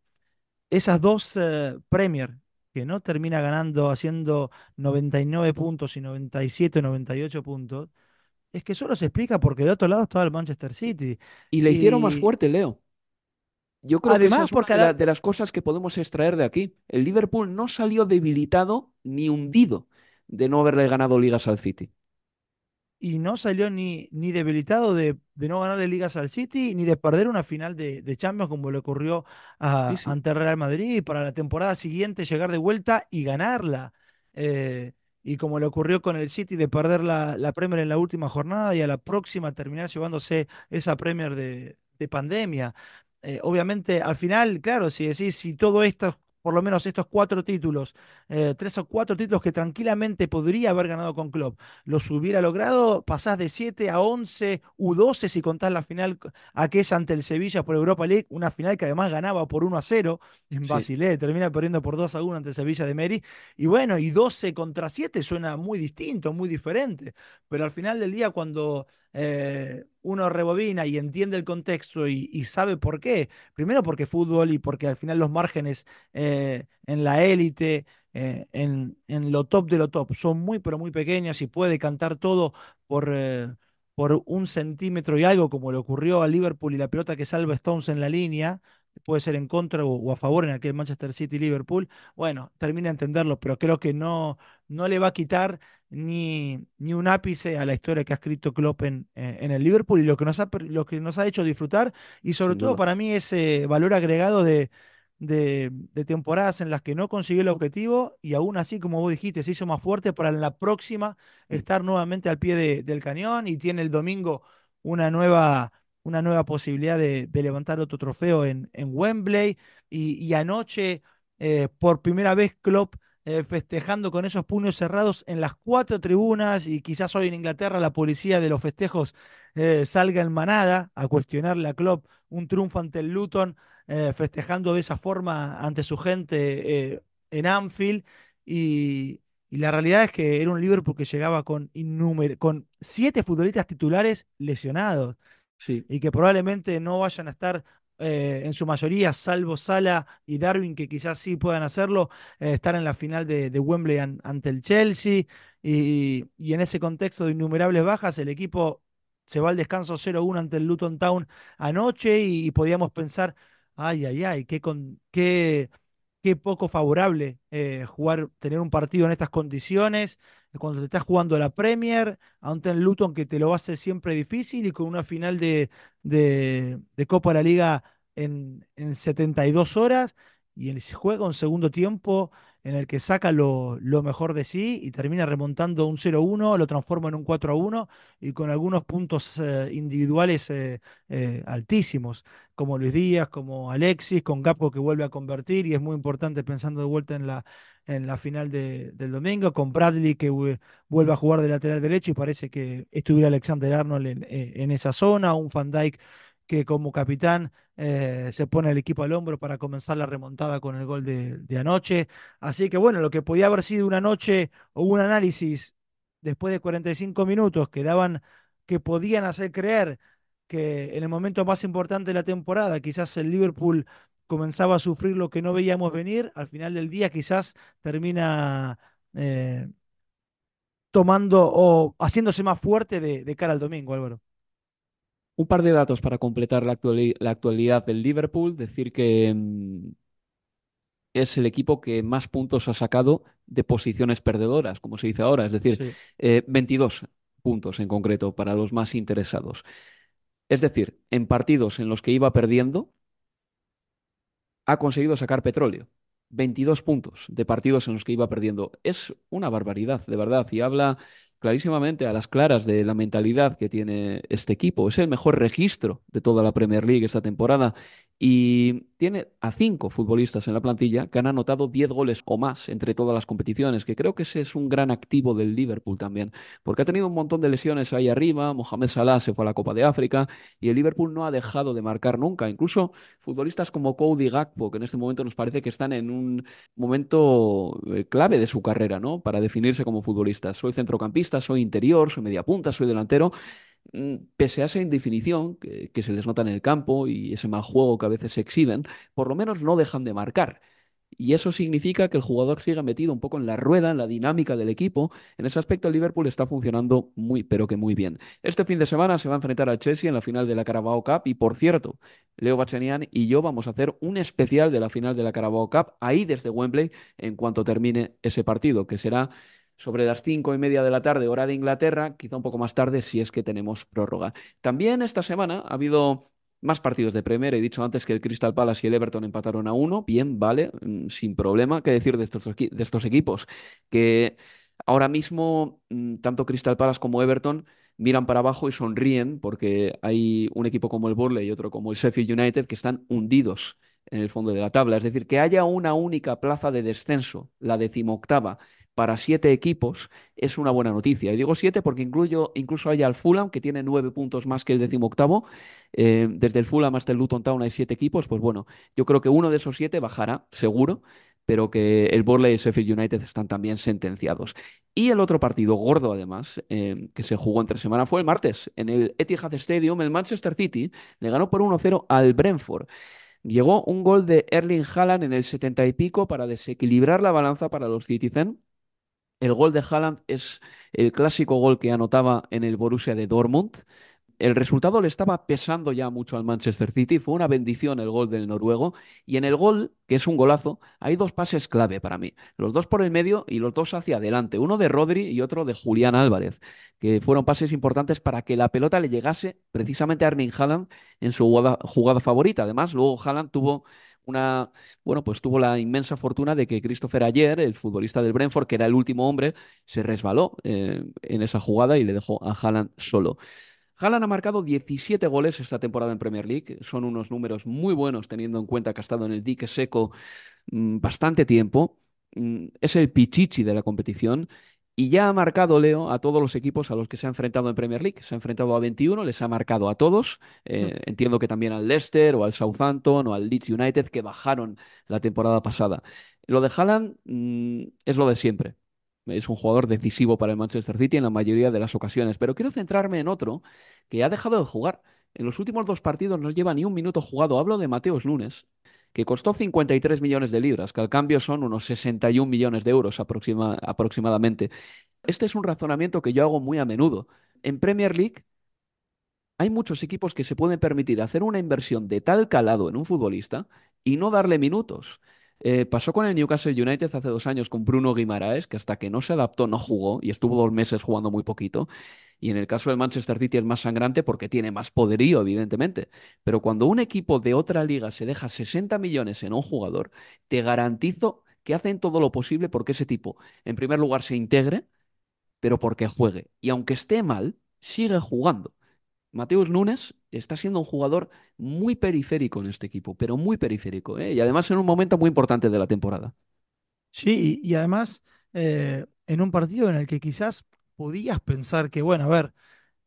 esas dos eh, Premier que no termina ganando haciendo 99 puntos y 97, 98 puntos, es que solo se explica porque de otro lado estaba el Manchester City. Y le hicieron más fuerte, Leo. Yo creo que además, es una porque de, a la- la- de las cosas que podemos extraer de aquí. El Liverpool no salió debilitado ni hundido de no haberle ganado ligas al City. Y no salió ni, ni debilitado de, de no ganarle ligas al City, ni de perder una final de, de Champions como le ocurrió a- Sí, sí. ante Real Madrid, y para la temporada siguiente llegar de vuelta y ganarla. Eh, y como le ocurrió con el City de perder la, la Premier en la última jornada y a la próxima terminar llevándose esa Premier de, de pandemia. Eh, obviamente, al final, claro, si decís, si todo esto, por lo menos estos cuatro títulos, eh, tres o cuatro títulos que tranquilamente podría haber ganado con Klopp, los hubiera logrado, pasás de 7 a 11 u 12 si contás la final aquella ante el Sevilla por Europa League, una final que además ganaba por 1 a 0 en Sí. Basilea, termina perdiendo por 2 a 1 ante el Sevilla de Meri. Y bueno, y 12 contra 7 suena muy distinto, muy diferente, pero al final del día cuando eh, uno rebobina y entiende el contexto y, sabe por qué, primero porque fútbol y porque al final los márgenes eh, en la élite eh, en, en lo top de lo top. Son muy, pero muy pequeños y puede cantar todo por, eh, por un centímetro y algo, como le ocurrió a Liverpool y la pelota que salva Stones en la línea. Puede ser en contra o, a favor en aquel Manchester City-Liverpool. Bueno, termina de entenderlo, pero creo que no, no le va a quitar ni, ni un ápice a la historia que ha escrito Klopp en, eh, en el Liverpool y lo que nos ha, lo que nos ha hecho disfrutar y sobre todo para mí ese valor agregado de, de, de temporadas en las que no consiguió el objetivo y aún así, como vos dijiste, se hizo más fuerte para en la próxima estar nuevamente al pie de- del cañón y tiene el domingo una nueva, una nueva posibilidad de, de levantar otro trofeo en, en Wembley y, y anoche eh, por primera vez Klopp eh, festejando con esos puños cerrados en las cuatro tribunas y quizás hoy en Inglaterra la policía de los festejos eh, salga en manada a cuestionarle a Klopp un triunfo ante el Luton eh, festejando de esa forma ante su gente en Anfield. Y, y la realidad es que era un Liverpool que llegaba con, con siete futbolistas titulares lesionados Sí. y que probablemente no vayan a estar eh, en su mayoría, salvo Sala y Darwin, que quizás sí puedan hacerlo, eh, estar en la final de, de Wembley an- ante el Chelsea. Y, y en ese contexto de innumerables bajas, el equipo se va al descanso 0-1 ante el Luton Town anoche y, podíamos pensar, ay, ay, ay, qué, con, qué, qué poco favorable eh, jugar, tener un partido en estas condiciones, cuando te estás jugando la Premier, ante el Luton que te lo va a hacer siempre difícil y con una final de, de, de Copa de la Liga en, en 72 horas y el- juega un segundo tiempo en el que saca lo, lo mejor de sí y termina remontando un 0-1, lo transforma en un 4-1 y con algunos puntos eh, individuales eh, eh, altísimos, como Luis Díaz, como Alexis, con Gapco que vuelve a convertir y es muy importante pensando de vuelta en la, en la final de- del domingo, con Bradley que vue- vuelve a jugar de lateral derecho y parece que estuviera Alexander Arnold en, en esa zona, un Van Dijk que como capitán eh, se pone el equipo al hombro para comenzar la remontada con el gol de, anoche. Así que bueno, lo que podía haber sido una noche o un análisis después de 45 minutos que daban, que podían hacer creer que en el momento más importante de la temporada, quizás el Liverpool comenzaba a sufrir lo que no veíamos venir, al final del día quizás termina eh, tomando o haciéndose más fuerte de, de cara al domingo, Álvaro. Un par de datos para completar la, actuali- la actualidad del Liverpool. Decir que mm, es el equipo que más puntos ha sacado de posiciones perdedoras, como se dice ahora. Es decir, Sí. eh, 22 puntos en concreto para los más interesados. Es decir, en partidos en los que iba perdiendo, ha conseguido sacar petróleo. 22 puntos de partidos en los que iba perdiendo. Es una barbaridad, de verdad, y habla clarísimamente a las claras de la mentalidad que tiene este equipo. Es el mejor registro de toda la Premier League esta temporada y tiene a cinco futbolistas en la plantilla que han anotado 10 goles o más entre todas las competiciones, que creo que ese es un gran activo del Liverpool también, porque ha tenido un montón de lesiones ahí arriba, Mohamed Salah se fue a la Copa de África y el Liverpool no ha dejado de marcar nunca, incluso futbolistas como Cody Gakpo, que en este momento nos parece que están en un momento eh, clave de su carrera, ¿no? Para definirse como futbolistas. Soy centrocampista, soy interior, soy media punta, soy delantero pese a esa indefinición que, se les nota en el campo y ese mal juego que a veces se exhiben, por lo menos no dejan de marcar. Y eso significa que el jugador siga metido un poco en la rueda, en la dinámica del equipo. En ese aspecto el Liverpool está funcionando muy, pero que muy bien. Este fin de semana se va a enfrentar al Chelsea en la final de la Carabao Cup. Y por cierto, Leo Bachanian y yo vamos a hacer un especial de la final de la Carabao Cup ahí desde Wembley en cuanto termine ese partido, que será sobre las cinco y media de la tarde, hora de Inglaterra, quizá un poco más tarde si es que tenemos prórroga. También esta semana ha habido más partidos de Premier. He dicho antes que el Crystal Palace y el Everton empataron a uno. Bien, vale, mm, sin problema. ¿Qué decir de estos, equipos? Que ahora mismo mm, tanto Crystal Palace como Everton miran para abajo y sonríen porque hay un equipo como el Burley y otro como el Sheffield United que están hundidos en el fondo de la tabla. Es decir, que haya una única plaza de descenso, la decimoctava, para siete equipos es una buena noticia. Y digo siete porque incluyo, incluso hay al Fulham, que tiene nueve puntos más que el decimoctavo. Eh, desde el Fulham hasta el Luton Town hay siete equipos. Pues bueno, yo creo que uno de esos siete bajará, seguro, pero que el Borley y el Sheffield United están también sentenciados. Y el otro partido gordo, además, eh, que se jugó entre semana fue el martes. En el Etihad Stadium, el Manchester City le ganó por 1-0 al Brentford. Llegó un gol de Erling Haaland en el setenta y pico para desequilibrar la balanza para los Citizen el gol de Haaland es el clásico gol que anotaba en el Borussia de Dortmund. El resultado le estaba pesando ya mucho al Manchester City. Fue una bendición el gol del noruego. Y en el gol, que es un golazo, hay dos pases clave para mí. Los dos por el medio y los dos hacia adelante. Uno de Rodri y otro de Julián Álvarez, que fueron pases importantes para que la pelota le llegase precisamente a Erling Haaland en su jugada, jugada favorita. Además, luego Haaland tuvo una, bueno, pues tuvo la inmensa fortuna de que Christopher Ayer, el futbolista del Brentford, que era el último hombre, se resbaló eh, en esa jugada y le dejó a Haaland solo. Haaland ha marcado 17 goles esta temporada en Premier League. Son unos números muy buenos teniendo en cuenta que ha estado en el dique seco mm, bastante tiempo. Mm, es el pichichi de la competición y ya ha marcado, Leo, a todos los equipos a los que se ha enfrentado en Premier League. Se ha enfrentado a 21, les ha marcado a todos. Eh, mm. entiendo que también al Leicester o al Southampton o al Leeds United que bajaron la temporada pasada. Lo de Haaland mm, es lo de siempre. Es un jugador decisivo para el Manchester City en la mayoría de las ocasiones. Pero quiero centrarme en otro que ha dejado de jugar. En los últimos dos partidos no lleva ni un minuto jugado. Hablo de Mateos Nunes que costó 53 millones de libras, que al cambio son unos 61 millones de euros aproximadamente. Este es un razonamiento que yo hago muy a menudo. En Premier League hay muchos equipos que se pueden permitir hacer una inversión de tal calado en un futbolista y no darle minutos. Eh, pasó con el Newcastle United hace dos años con Bruno Guimaraes, que hasta que no se adaptó no jugó y estuvo dos meses jugando muy poquito. Y en el caso del Manchester City es más sangrante porque tiene más poderío, evidentemente. Pero cuando un equipo de otra liga se deja 60 millones en un jugador, te garantizo que hacen todo lo posible porque ese tipo, en primer lugar, se integre, pero porque juegue. Y aunque esté mal, sigue jugando. Mateus Nunes está siendo un jugador muy periférico en este equipo, pero muy periférico, ¿eh? y además en un momento muy importante de la temporada. Sí, y, además eh, en un partido en el que quizás podías pensar que, bueno, a ver,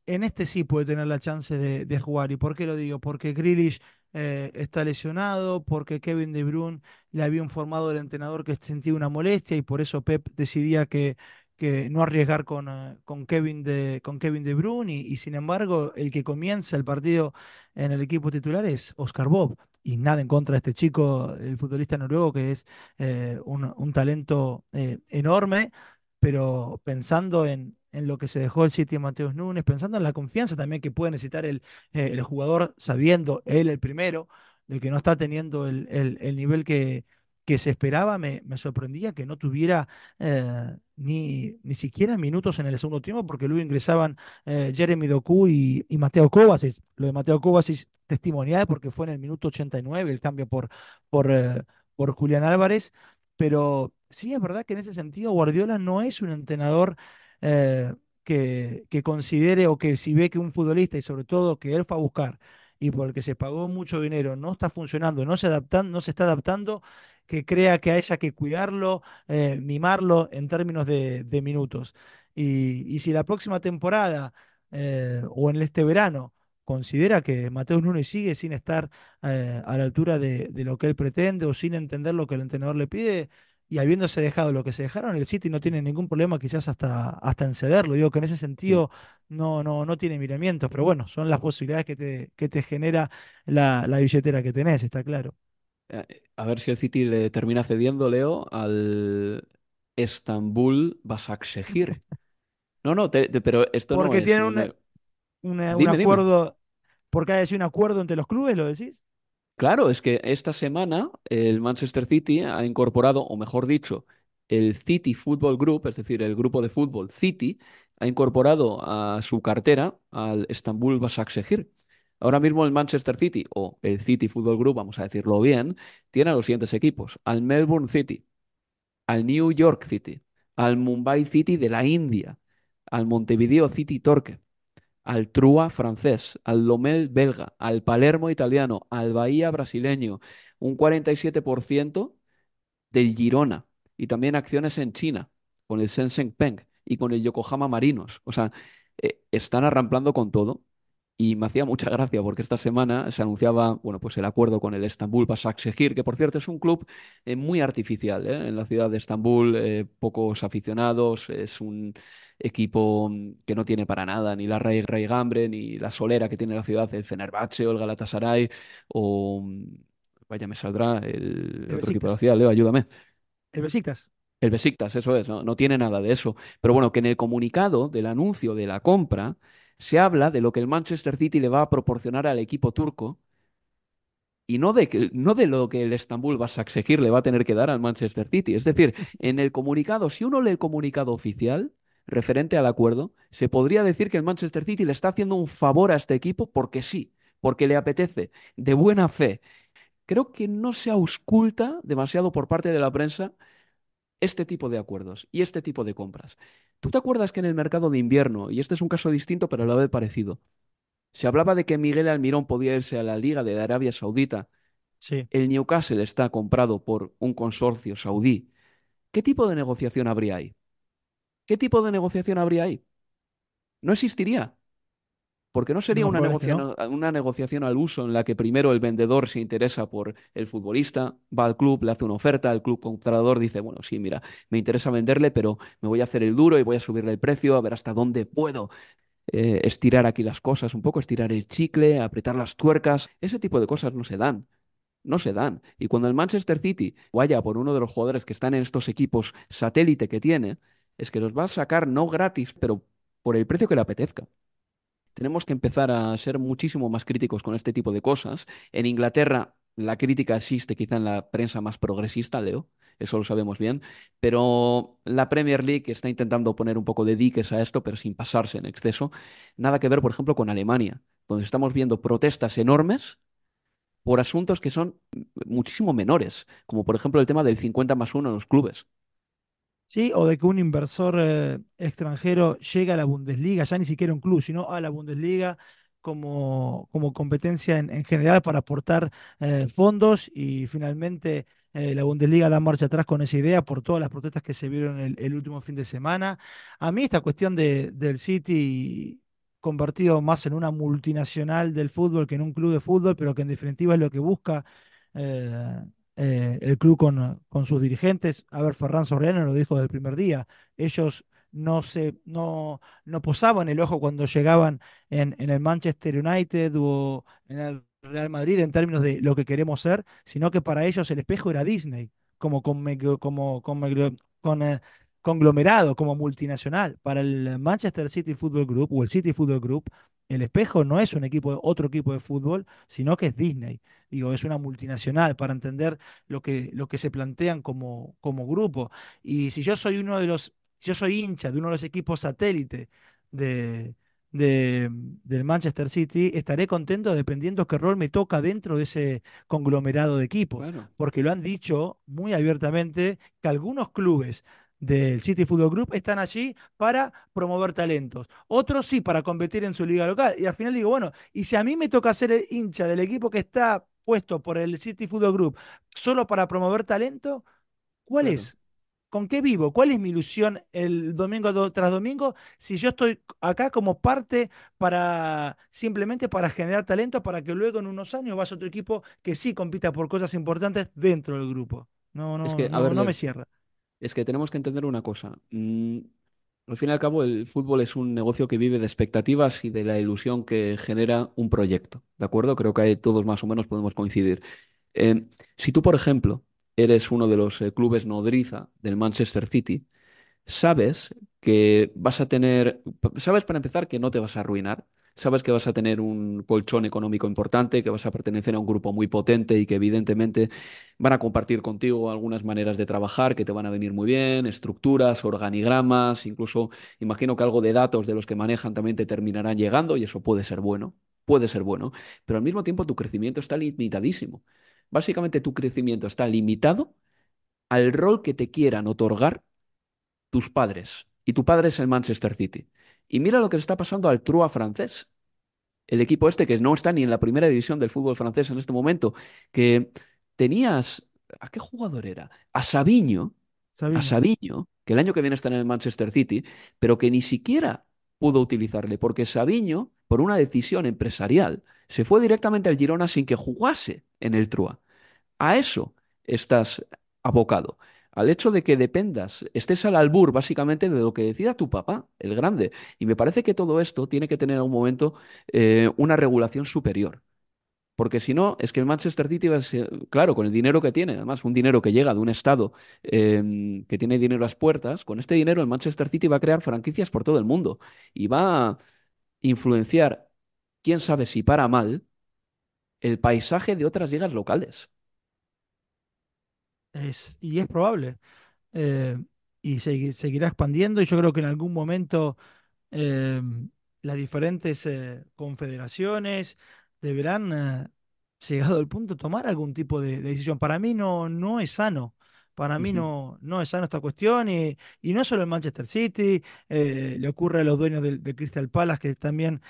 en este sí puede tener la chance de, jugar. ¿Y por qué lo digo? Porque Grealish eh, está lesionado, porque Kevin De Bruyne le había informado al entrenador que sentía una molestia y por eso Pep decidía que, que no arriesgar con, eh, con, Kevin de, con Kevin De Bruyne y, sin embargo el que comienza el partido en el equipo titular es Oscar Bob y nada en contra de este chico, el futbolista noruego que es eh, un, talento enorme, pero pensando en, en lo que se dejó el sitio Mateus Núñez, pensando en la confianza también que puede necesitar el, eh, el jugador, sabiendo él el primero, de que no está teniendo el, el, nivel que, que se esperaba, me, me sorprendía que no tuviera eh, ni, ni siquiera minutos en el segundo tiempo, porque luego ingresaban eh, Jeremy Doku y, y Mateo Kovacic. Lo de Mateo Kovacic testimonial porque fue en el minuto 89 el cambio por, por, eh, por Julián Álvarez, pero sí es verdad que en ese sentido Guardiola no es un entrenador que, que considere o que si ve que un futbolista y sobre todo que él fue a buscar y por el que se pagó mucho dinero no está funcionando, no se adaptan, no se está adaptando, que crea que haya que cuidarlo, eh, mimarlo en términos de, de minutos. Y, y si la próxima temporada eh, o en este verano considera que Mateo Núñez sigue sin estar eh, a la altura de, de lo que él pretende o sin entender lo que el entrenador le pide, y habiéndose dejado lo que se dejaron, el City no tiene ningún problema quizás hasta, hasta en cederlo. Digo que en ese sentido no, no, no tiene miramientos, pero bueno, son las posibilidades que te, que te genera la, la billetera que tenés, está claro. Eh, A ver si el City le termina cediendo, Leo, al Estambul Basaksehir. No, no, te- te- pero esto no Porque es tienen un... una- una- un Dime, dime. acuerdo, porque hay un acuerdo entre los clubes, ¿lo decís? Claro, es que esta semana el Manchester City ha incorporado, o mejor dicho, el City Football Group, es decir, el grupo de fútbol City, ha incorporado a su cartera al Istanbul Basaksehir. Ahora mismo el Manchester City, o el City Football Group, vamos a decirlo bien, tiene a los siguientes equipos: al Melbourne City, al New York City, al Mumbai City de la India, al Montevideo City Torque, al Trua francés, al Lomel belga, al Palermo italiano, al Bahía brasileño, un 47% del Girona y también acciones en China con el Shenzhen Peng y con el Yokohama Marinos. O sea, eh, están arramplando con todo. Y me hacía mucha gracia porque esta semana se anunciaba, bueno, pues el acuerdo con el Estambul Basaksehir, que por cierto es un club eh, muy artificial, ¿eh? En la ciudad de Estambul, eh, pocos aficionados, es un equipo mm, que no tiene para nada ni la rai- raigambre ni la solera que tiene la ciudad, el Fenerbahce o el Galatasaray o, vaya, me saldrá el El otro equipo de la ciudad, Leo, ayúdame. El Besiktas. El Besiktas, eso es, no, no tiene nada de eso. Pero bueno, que en el comunicado del anuncio de la compra se habla de lo que el Manchester City le va a proporcionar al equipo turco y no de, no de lo que el Estambul Basaksehir le va a tener que dar al Manchester City. Es decir, en el comunicado, si uno lee el comunicado oficial referente al acuerdo, se podría decir que el Manchester City le está haciendo un favor a este equipo porque sí, porque le apetece, de buena fe. Creo que no se ausculta demasiado por parte de la prensa este tipo de acuerdos y este tipo de compras. ¿Tú te acuerdas que en el mercado de invierno, y este es un caso distinto pero a la vez parecido, se hablaba de que Miguel Almirón podía irse a la Liga de Arabia Saudita? Sí. El Newcastle está comprado por un consorcio saudí. ¿Qué tipo de negociación habría ahí? ¿Qué tipo de negociación habría ahí? No existiría. Porque no sería No, una probable es que no. negociación, una negociación al uso en la que primero el vendedor se interesa por el futbolista, va al club, le hace una oferta, el club comprador dice, bueno, sí, mira, me interesa venderle, pero me voy a hacer el duro y voy a subirle el precio, a ver hasta dónde puedo eh, estirar aquí las cosas, un poco estirar el chicle, apretar las tuercas. Ese tipo de cosas no se dan. No se dan. Y cuando el Manchester City vaya por uno de los jugadores que están en estos equipos satélite que tiene, es que los va a sacar no gratis, pero por el precio que le apetezca. Tenemos que empezar a ser muchísimo más críticos con este tipo de cosas. En Inglaterra la crítica existe quizá en la prensa más progresista, Leo, eso lo sabemos bien, pero la Premier League está intentando poner un poco de diques a esto, pero sin pasarse en exceso. Nada que ver, por ejemplo, con Alemania, donde estamos viendo protestas enormes por asuntos que son muchísimo menores, como por ejemplo el tema del 50 más 1 en los clubes. Sí, o de que un inversor eh, extranjero llega a la Bundesliga, ya ni siquiera un club, sino a la Bundesliga como, como competencia en, en general para aportar eh, fondos y finalmente eh, la Bundesliga da marcha atrás con esa idea por todas las protestas que se vieron el, último fin de semana. A mí esta cuestión de, del City convertido más en una multinacional del fútbol que en un club de fútbol, pero que en definitiva es lo que busca. Eh, el club con, con sus dirigentes. A ver, Ferran Soriano lo dijo desde el primer día. Ellos no se, no, no posaban el ojo cuando llegaban en, en el Manchester United o en el Real Madrid en términos de lo que queremos ser, sino que para ellos el espejo era Disney, como con, como, con, Meg- con, eh, conglomerado, como multinacional. Para el Manchester City Football Group o el City Football Group, el espejo no es un equipo, otro equipo de fútbol, sino que es Disney. Digo, es una multinacional para entender lo que, lo que se plantean como, como grupo. Y si yo soy uno de los, yo soy hincha de uno de los equipos satélite de, de- del Manchester City, estaré contento dependiendo qué rol me toca dentro de ese conglomerado de equipos. Porque lo han dicho muy abiertamente que algunos clubes del City Football Group están allí para promover talentos. Otros sí, para competir en su liga local. Y al final digo, bueno, y si a mí me toca ser el hincha del equipo que está puesto por el City Football Group solo para promover talento, ¿cuál Claro. es? ¿Con qué vivo? ¿Cuál es mi ilusión el domingo do- tras domingo si yo estoy acá como parte para simplemente para generar talento para que luego en unos años vaya otro equipo que sí compita por cosas importantes dentro del grupo? No, no, Es que, a no, ver, no me cierra. Es que tenemos que entender una cosa. Mm, al fin y al cabo, el fútbol es un negocio que vive de expectativas y de la ilusión que genera un proyecto, ¿de acuerdo? Creo que ahí todos más o menos podemos coincidir. Eh, si tú, por ejemplo, eres uno de los eh, clubes nodriza del Manchester City, sabes que vas a tener, sabes para empezar que no te vas a arruinar, sabes que vas a tener un colchón económico importante, que vas a pertenecer a un grupo muy potente y que evidentemente van a compartir contigo algunas maneras de trabajar que te van a venir muy bien, estructuras, organigramas, incluso imagino que algo de datos de los que manejan también te terminarán llegando y eso puede ser bueno, puede ser bueno, pero al mismo tiempo tu crecimiento está limitadísimo. Básicamente tu crecimiento está limitado al rol que te quieran otorgar tus padres. Y tu padre es el Manchester City. Y mira lo que le está pasando al Troyes francés. El equipo este que no está ni en la primera división del fútbol francés en este momento, que tenías... ¿A qué jugador era? A Sabiño, a Sabiño. Que el año que viene está en el Manchester City, pero que ni siquiera pudo utilizarle, porque Sabiño, por una decisión empresarial, se fue directamente al Girona sin que jugase en el Troyes. A eso estás abocado. Al hecho de que dependas, estés al albur básicamente de lo que decida tu papá, el grande. Y me parece que todo esto tiene que tener en algún momento eh, una regulación superior. Porque si no, es que el Manchester City va a ser, claro, con el dinero que tiene, además un dinero que llega de un estado eh, que tiene dinero a las puertas, con este dinero el Manchester City va a crear franquicias por todo el mundo y va a influenciar, quién sabe si para mal, el paisaje de otras ligas locales. Es, y es probable. eh, y segui- seguirá expandiendo y yo creo que en algún momento eh, las diferentes eh, confederaciones deberán, llegado el punto, tomar algún tipo de, de decisión. Para mí no, no es sano. Para mí no, no es sano esta cuestión y, y no solo el Manchester City, le ocurre a los dueños del, del Crystal Palace que también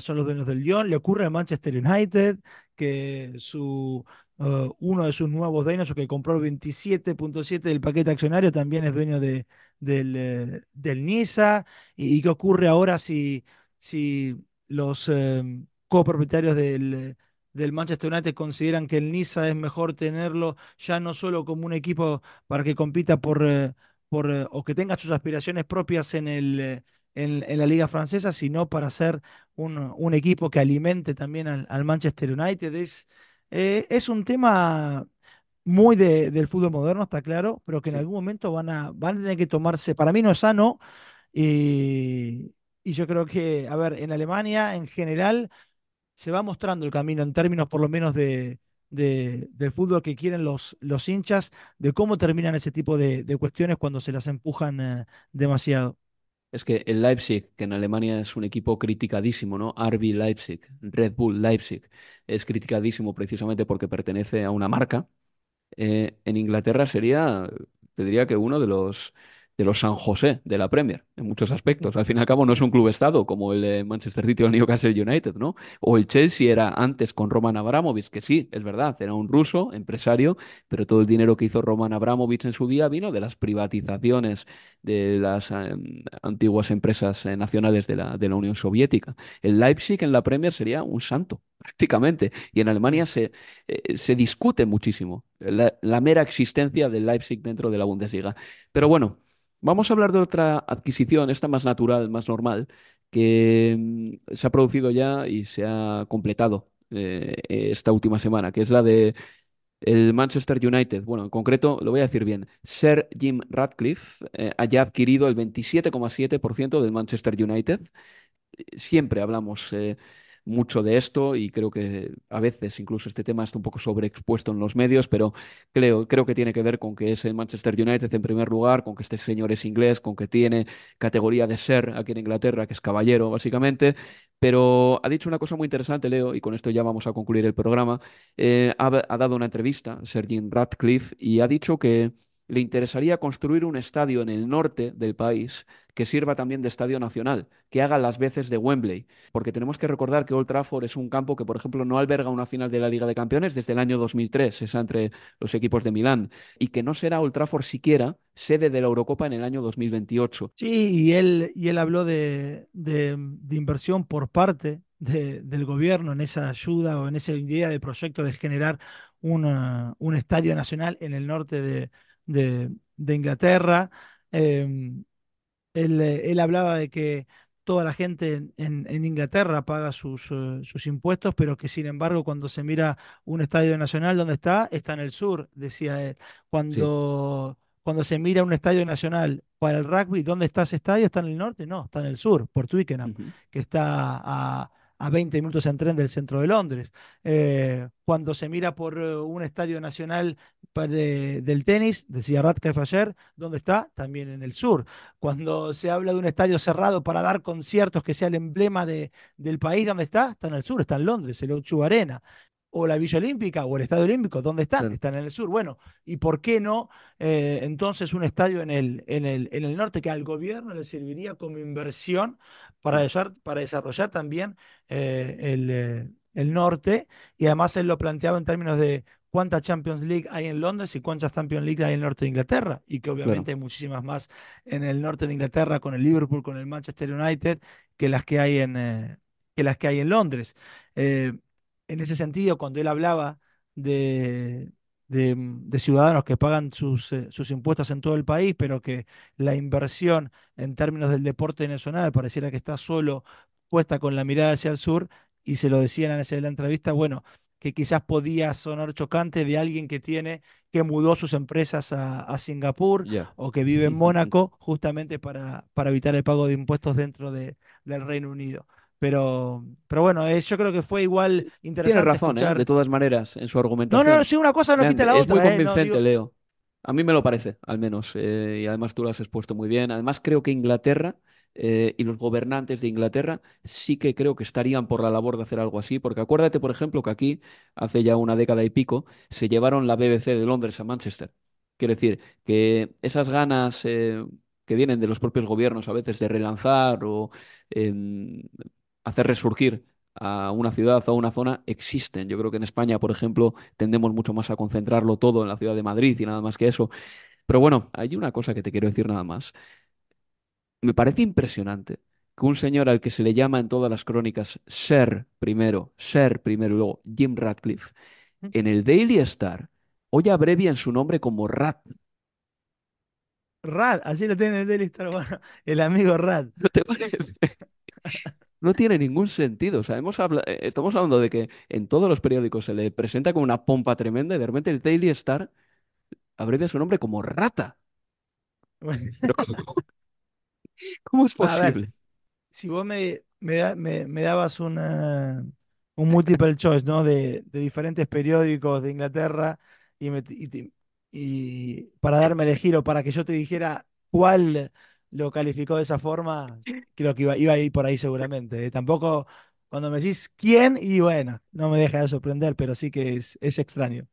son los dueños del Lyon, le ocurre al Manchester United que su, eh, uno de sus nuevos dueños, que compró el 27.7 del paquete accionario, también es dueño de, del, eh, del Niza. ¿Y, qué ocurre ahora si, si los eh, copropietarios del, del Manchester United consideran que el Niza es mejor tenerlo ya no solo como un equipo para que compita por, eh, por o que tenga sus aspiraciones propias en el... En, en la liga francesa, sino para ser un, un equipo que alimente también al, al Manchester United. Es, eh, es un tema muy de- del fútbol moderno, está claro, pero que en Sí. algún momento van a, van a tener que tomarse. Para mí no es sano. Y, y yo creo que, a ver, en Alemania en general se va mostrando el camino en términos por lo menos de, de- del fútbol que quieren los, los hinchas, de cómo terminan ese tipo de, de cuestiones cuando se las empujan eh, demasiado. Es que el Leipzig, que en Alemania es un equipo criticadísimo, ¿no? RB Leipzig, Red Bull Leipzig, es criticadísimo precisamente porque pertenece a una marca. Eh, en Inglaterra sería, te diría que uno de los de los San José de la Premier, en muchos aspectos. Al fin y al cabo no es un club estado como el Manchester City o el Newcastle United, ¿no? O el Chelsea era antes con Roman Abramovich, que sí, es verdad, era un ruso, empresario, pero todo el dinero que hizo Roman Abramovich en su día vino de las privatizaciones de las eh, antiguas empresas eh, nacionales de la, de la Unión Soviética. El Leipzig en la Premier sería un santo, prácticamente. Y en Alemania se, eh, se discute muchísimo la, la mera existencia del Leipzig dentro de la Bundesliga. Pero bueno, vamos a hablar de otra adquisición, esta más natural, más normal, que mm, se ha producido ya y se ha completado eh, esta última semana, que es la de El Manchester United, bueno, en concreto, lo voy a decir bien, Sir Jim Ratcliffe eh, haya adquirido el 27,7% del Manchester United. Siempre hablamos eh, mucho de esto y creo que a veces incluso este tema está un poco sobreexpuesto en los medios, pero creo, creo que tiene que ver con que es el Manchester United en primer lugar, con que este señor es inglés, con que tiene categoría de ser aquí en Inglaterra, que es caballero básicamente, pero ha dicho una cosa muy interesante, Leo, y con esto ya vamos a concluir el programa. Eh, ha, ha dado una entrevista, Sir Jim Ratcliffe, y ha dicho que le interesaría construir un estadio en el norte del país que sirva también de estadio nacional, que haga las veces de Wembley, porque tenemos que recordar que Old Trafford es un campo que, por ejemplo, no alberga una final de la Liga de Campeones desde el año 2003, esa entre los equipos de Milán, y que no será Old Trafford siquiera sede de la Eurocopa en el año 2028. Sí, y él, y él habló de, de- inversión por parte de- del gobierno en esa ayuda o en esa idea de proyecto de generar un estadio nacional en el norte de, de- de Inglaterra. Em, él, eh, él hablaba de que toda la gente en, en- en Inglaterra paga sus, eh, sus impuestos, pero que sin embargo cuando se mira un estadio nacional, ¿dónde está? Está en el sur, decía él. Sí. Cuando, cuando se mira un estadio nacional para el rugby, ¿dónde está ese estadio? ¿Está en el norte? No, está en el sur, por Twickenham, que está a, a 20 minutos en tren del centro de Londres. Eh, cuando se mira por eh, un estadio nacional de- del tenis, decía Radcliffe ayer, ¿dónde está? También en el sur. Cuando se habla de un estadio cerrado para dar conciertos que sea el emblema de- del país, ¿dónde está? Está en el sur, está en Londres, el O2 Arena. O la Villa Olímpica o el Estadio Olímpico, ¿dónde están? Claro. Están en el sur. Bueno, ¿y por qué no eh, entonces un estadio en el, en el, en el norte que al gobierno le serviría como inversión para, desar- para desarrollar también eh, el, eh, el norte? Y además él lo planteaba en términos de cuántas Champions League hay en Londres y cuántas Champions League hay en el norte de Inglaterra. Y que obviamente hay muchísimas más en el norte de Inglaterra con el Liverpool, con el Manchester United, que las que hay en, eh, que las que hay en Londres. En ese sentido, cuando él hablaba de, de, de ciudadanos que pagan sus, eh, sus impuestos en todo el país, pero que la inversión en términos del deporte nacional pareciera que está solo puesta con la mirada hacia el sur, y se lo decían en esa la entrevista, bueno, que quizás podía sonar chocante de alguien que tiene, que mudó sus empresas a, a Singapur o que vive en Mónaco justamente para, para evitar el pago de impuestos dentro de, del Reino Unido. Pero, pero bueno, eh, yo creo que fue igual Tienes interesante razón, ¿eh? escuchar. De todas maneras, en su No, argumentación. no, sí, una cosa no quita la es muy otra, eh, no, convincente, digo- Leo. A mí me lo parece, al menos. eh, y además tú lo has expuesto muy bien. Además, creo que Inglaterra eh, y los gobernantes de Inglaterra sí que creo que estarían por la labor de hacer algo así. Porque acuérdate, por ejemplo, que aquí, hace ya una década y pico, se llevaron la BBC de Londres a Manchester. Quiero decir, que esas ganas eh, que vienen de los propios gobiernos a veces de relanzar o em, hacer resurgir a una ciudad o a una zona existen. Yo creo que en España, por ejemplo, tendemos mucho más a concentrarlo todo en la ciudad de Madrid y nada más que eso. Pero bueno, hay una cosa que te quiero decir nada más. Me parece impresionante que un señor al que se le llama en todas las crónicas Sir primero, Sir primero y luego Jim Ratcliffe, en el Daily Star hoy abrevian su nombre como Rat. Rad, así lo tiene en el Daily Star, bueno, el amigo Rad. ¿No te parece? No tiene ningún sentido. O sea, hemos eh, estamos hablando de que en todos los periódicos se le presenta con una pompa tremenda y de repente el Daily Star abrevia su nombre como Rata. ¿cómo, es ver, posible? si vos me, me, me- me dabas una, un multiple choice, ¿no? De, de diferentes periódicos de Inglaterra y para darme a elegir o para que yo te dijera cuál lo calificó de esa forma, creo que iba, iba a ir por ahí seguramente. ¿eh? Tampoco cuando me decís quién, y bueno, no me deja de sorprender, pero sí que es, es extraño.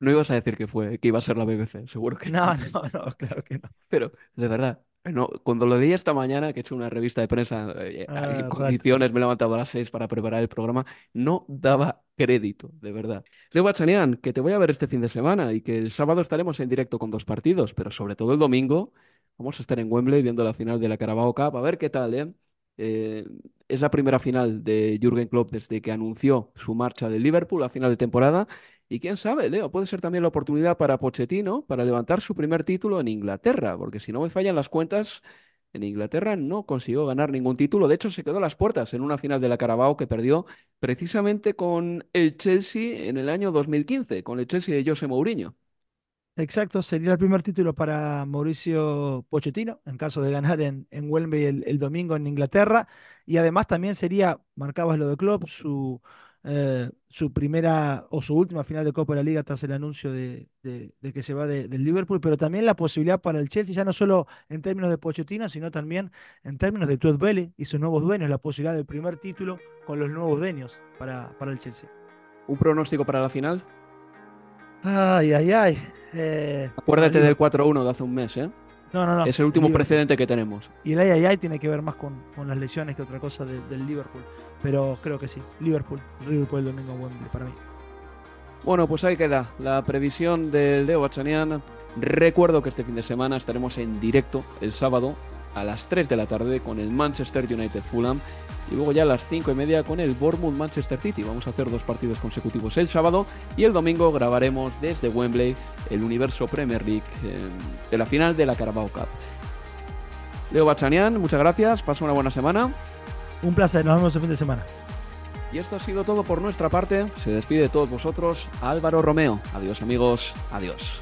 No ibas a decir que fue, que iba a ser la BBC, seguro que No, no, no, claro que no. Pero, de verdad, no, cuando lo leí esta mañana, que he hecho una revista de prensa eh, Ah, en condiciones, me he levantado a las 6 para preparar el programa, no daba crédito, de verdad. Leo Bachanian, que te voy a ver este fin de semana y que el sábado estaremos en directo con dos partidos, pero sobre todo el domingo vamos a estar en Wembley viendo la final de la Carabao Cup, a ver qué tal, ¿eh? Eh, es la primera final de Jürgen Klopp desde que anunció su marcha de Liverpool a final de temporada. Y quién sabe, Leo, puede ser también la oportunidad para Pochettino para levantar su primer título en Inglaterra, porque si no me fallan las cuentas, en Inglaterra no consiguió ganar ningún título. De hecho, se quedó a las puertas en una final de la Carabao que perdió precisamente con el Chelsea en el año 2015, con el Chelsea de José Mourinho. Exacto, sería el primer título para Mauricio Pochettino en caso de ganar en, en Wembley el, el domingo en Inglaterra. Y además también sería, marcabas lo de Klopp, su, eh, su primera o su última final de Copa de la Liga tras el anuncio de, de- de que se va de- del Liverpool, pero también la posibilidad para el Chelsea, ya no solo en términos de Pochettino, sino también en términos de Bailey y sus nuevos dueños, la posibilidad del primer título con los nuevos dueños para, para el Chelsea. ¿Un pronóstico para la final? Ay, ay, ay. Eh, Acuérdate del 4-1 de hace un mes, ¿eh? No, no, no. Es el último Liverpool. precedente que tenemos. Y el ay, ay, ay tiene que ver más con, con las lesiones que otra cosa de- del Liverpool. Pero creo que sí. Liverpool. Liverpool el domingo Wembley para mí. Bueno, pues ahí queda la previsión del Leo Bachanian. Recuerdo que este fin de semana estaremos en directo el sábado a las 3 de la tarde con el Manchester United Fulham y luego ya a las 5 y media con el Bournemouth Manchester City. Vamos a hacer dos partidos consecutivos el sábado y el domingo grabaremos desde Wembley el Universo Premier League eh, de la final de la Carabao Cup. Leo Bachanian, muchas gracias, pasa una buena semana. Un placer, nos vemos el fin de semana. Y esto ha sido todo por nuestra parte. Se despide de todos vosotros Álvaro Romeo. Adiós amigos, adiós.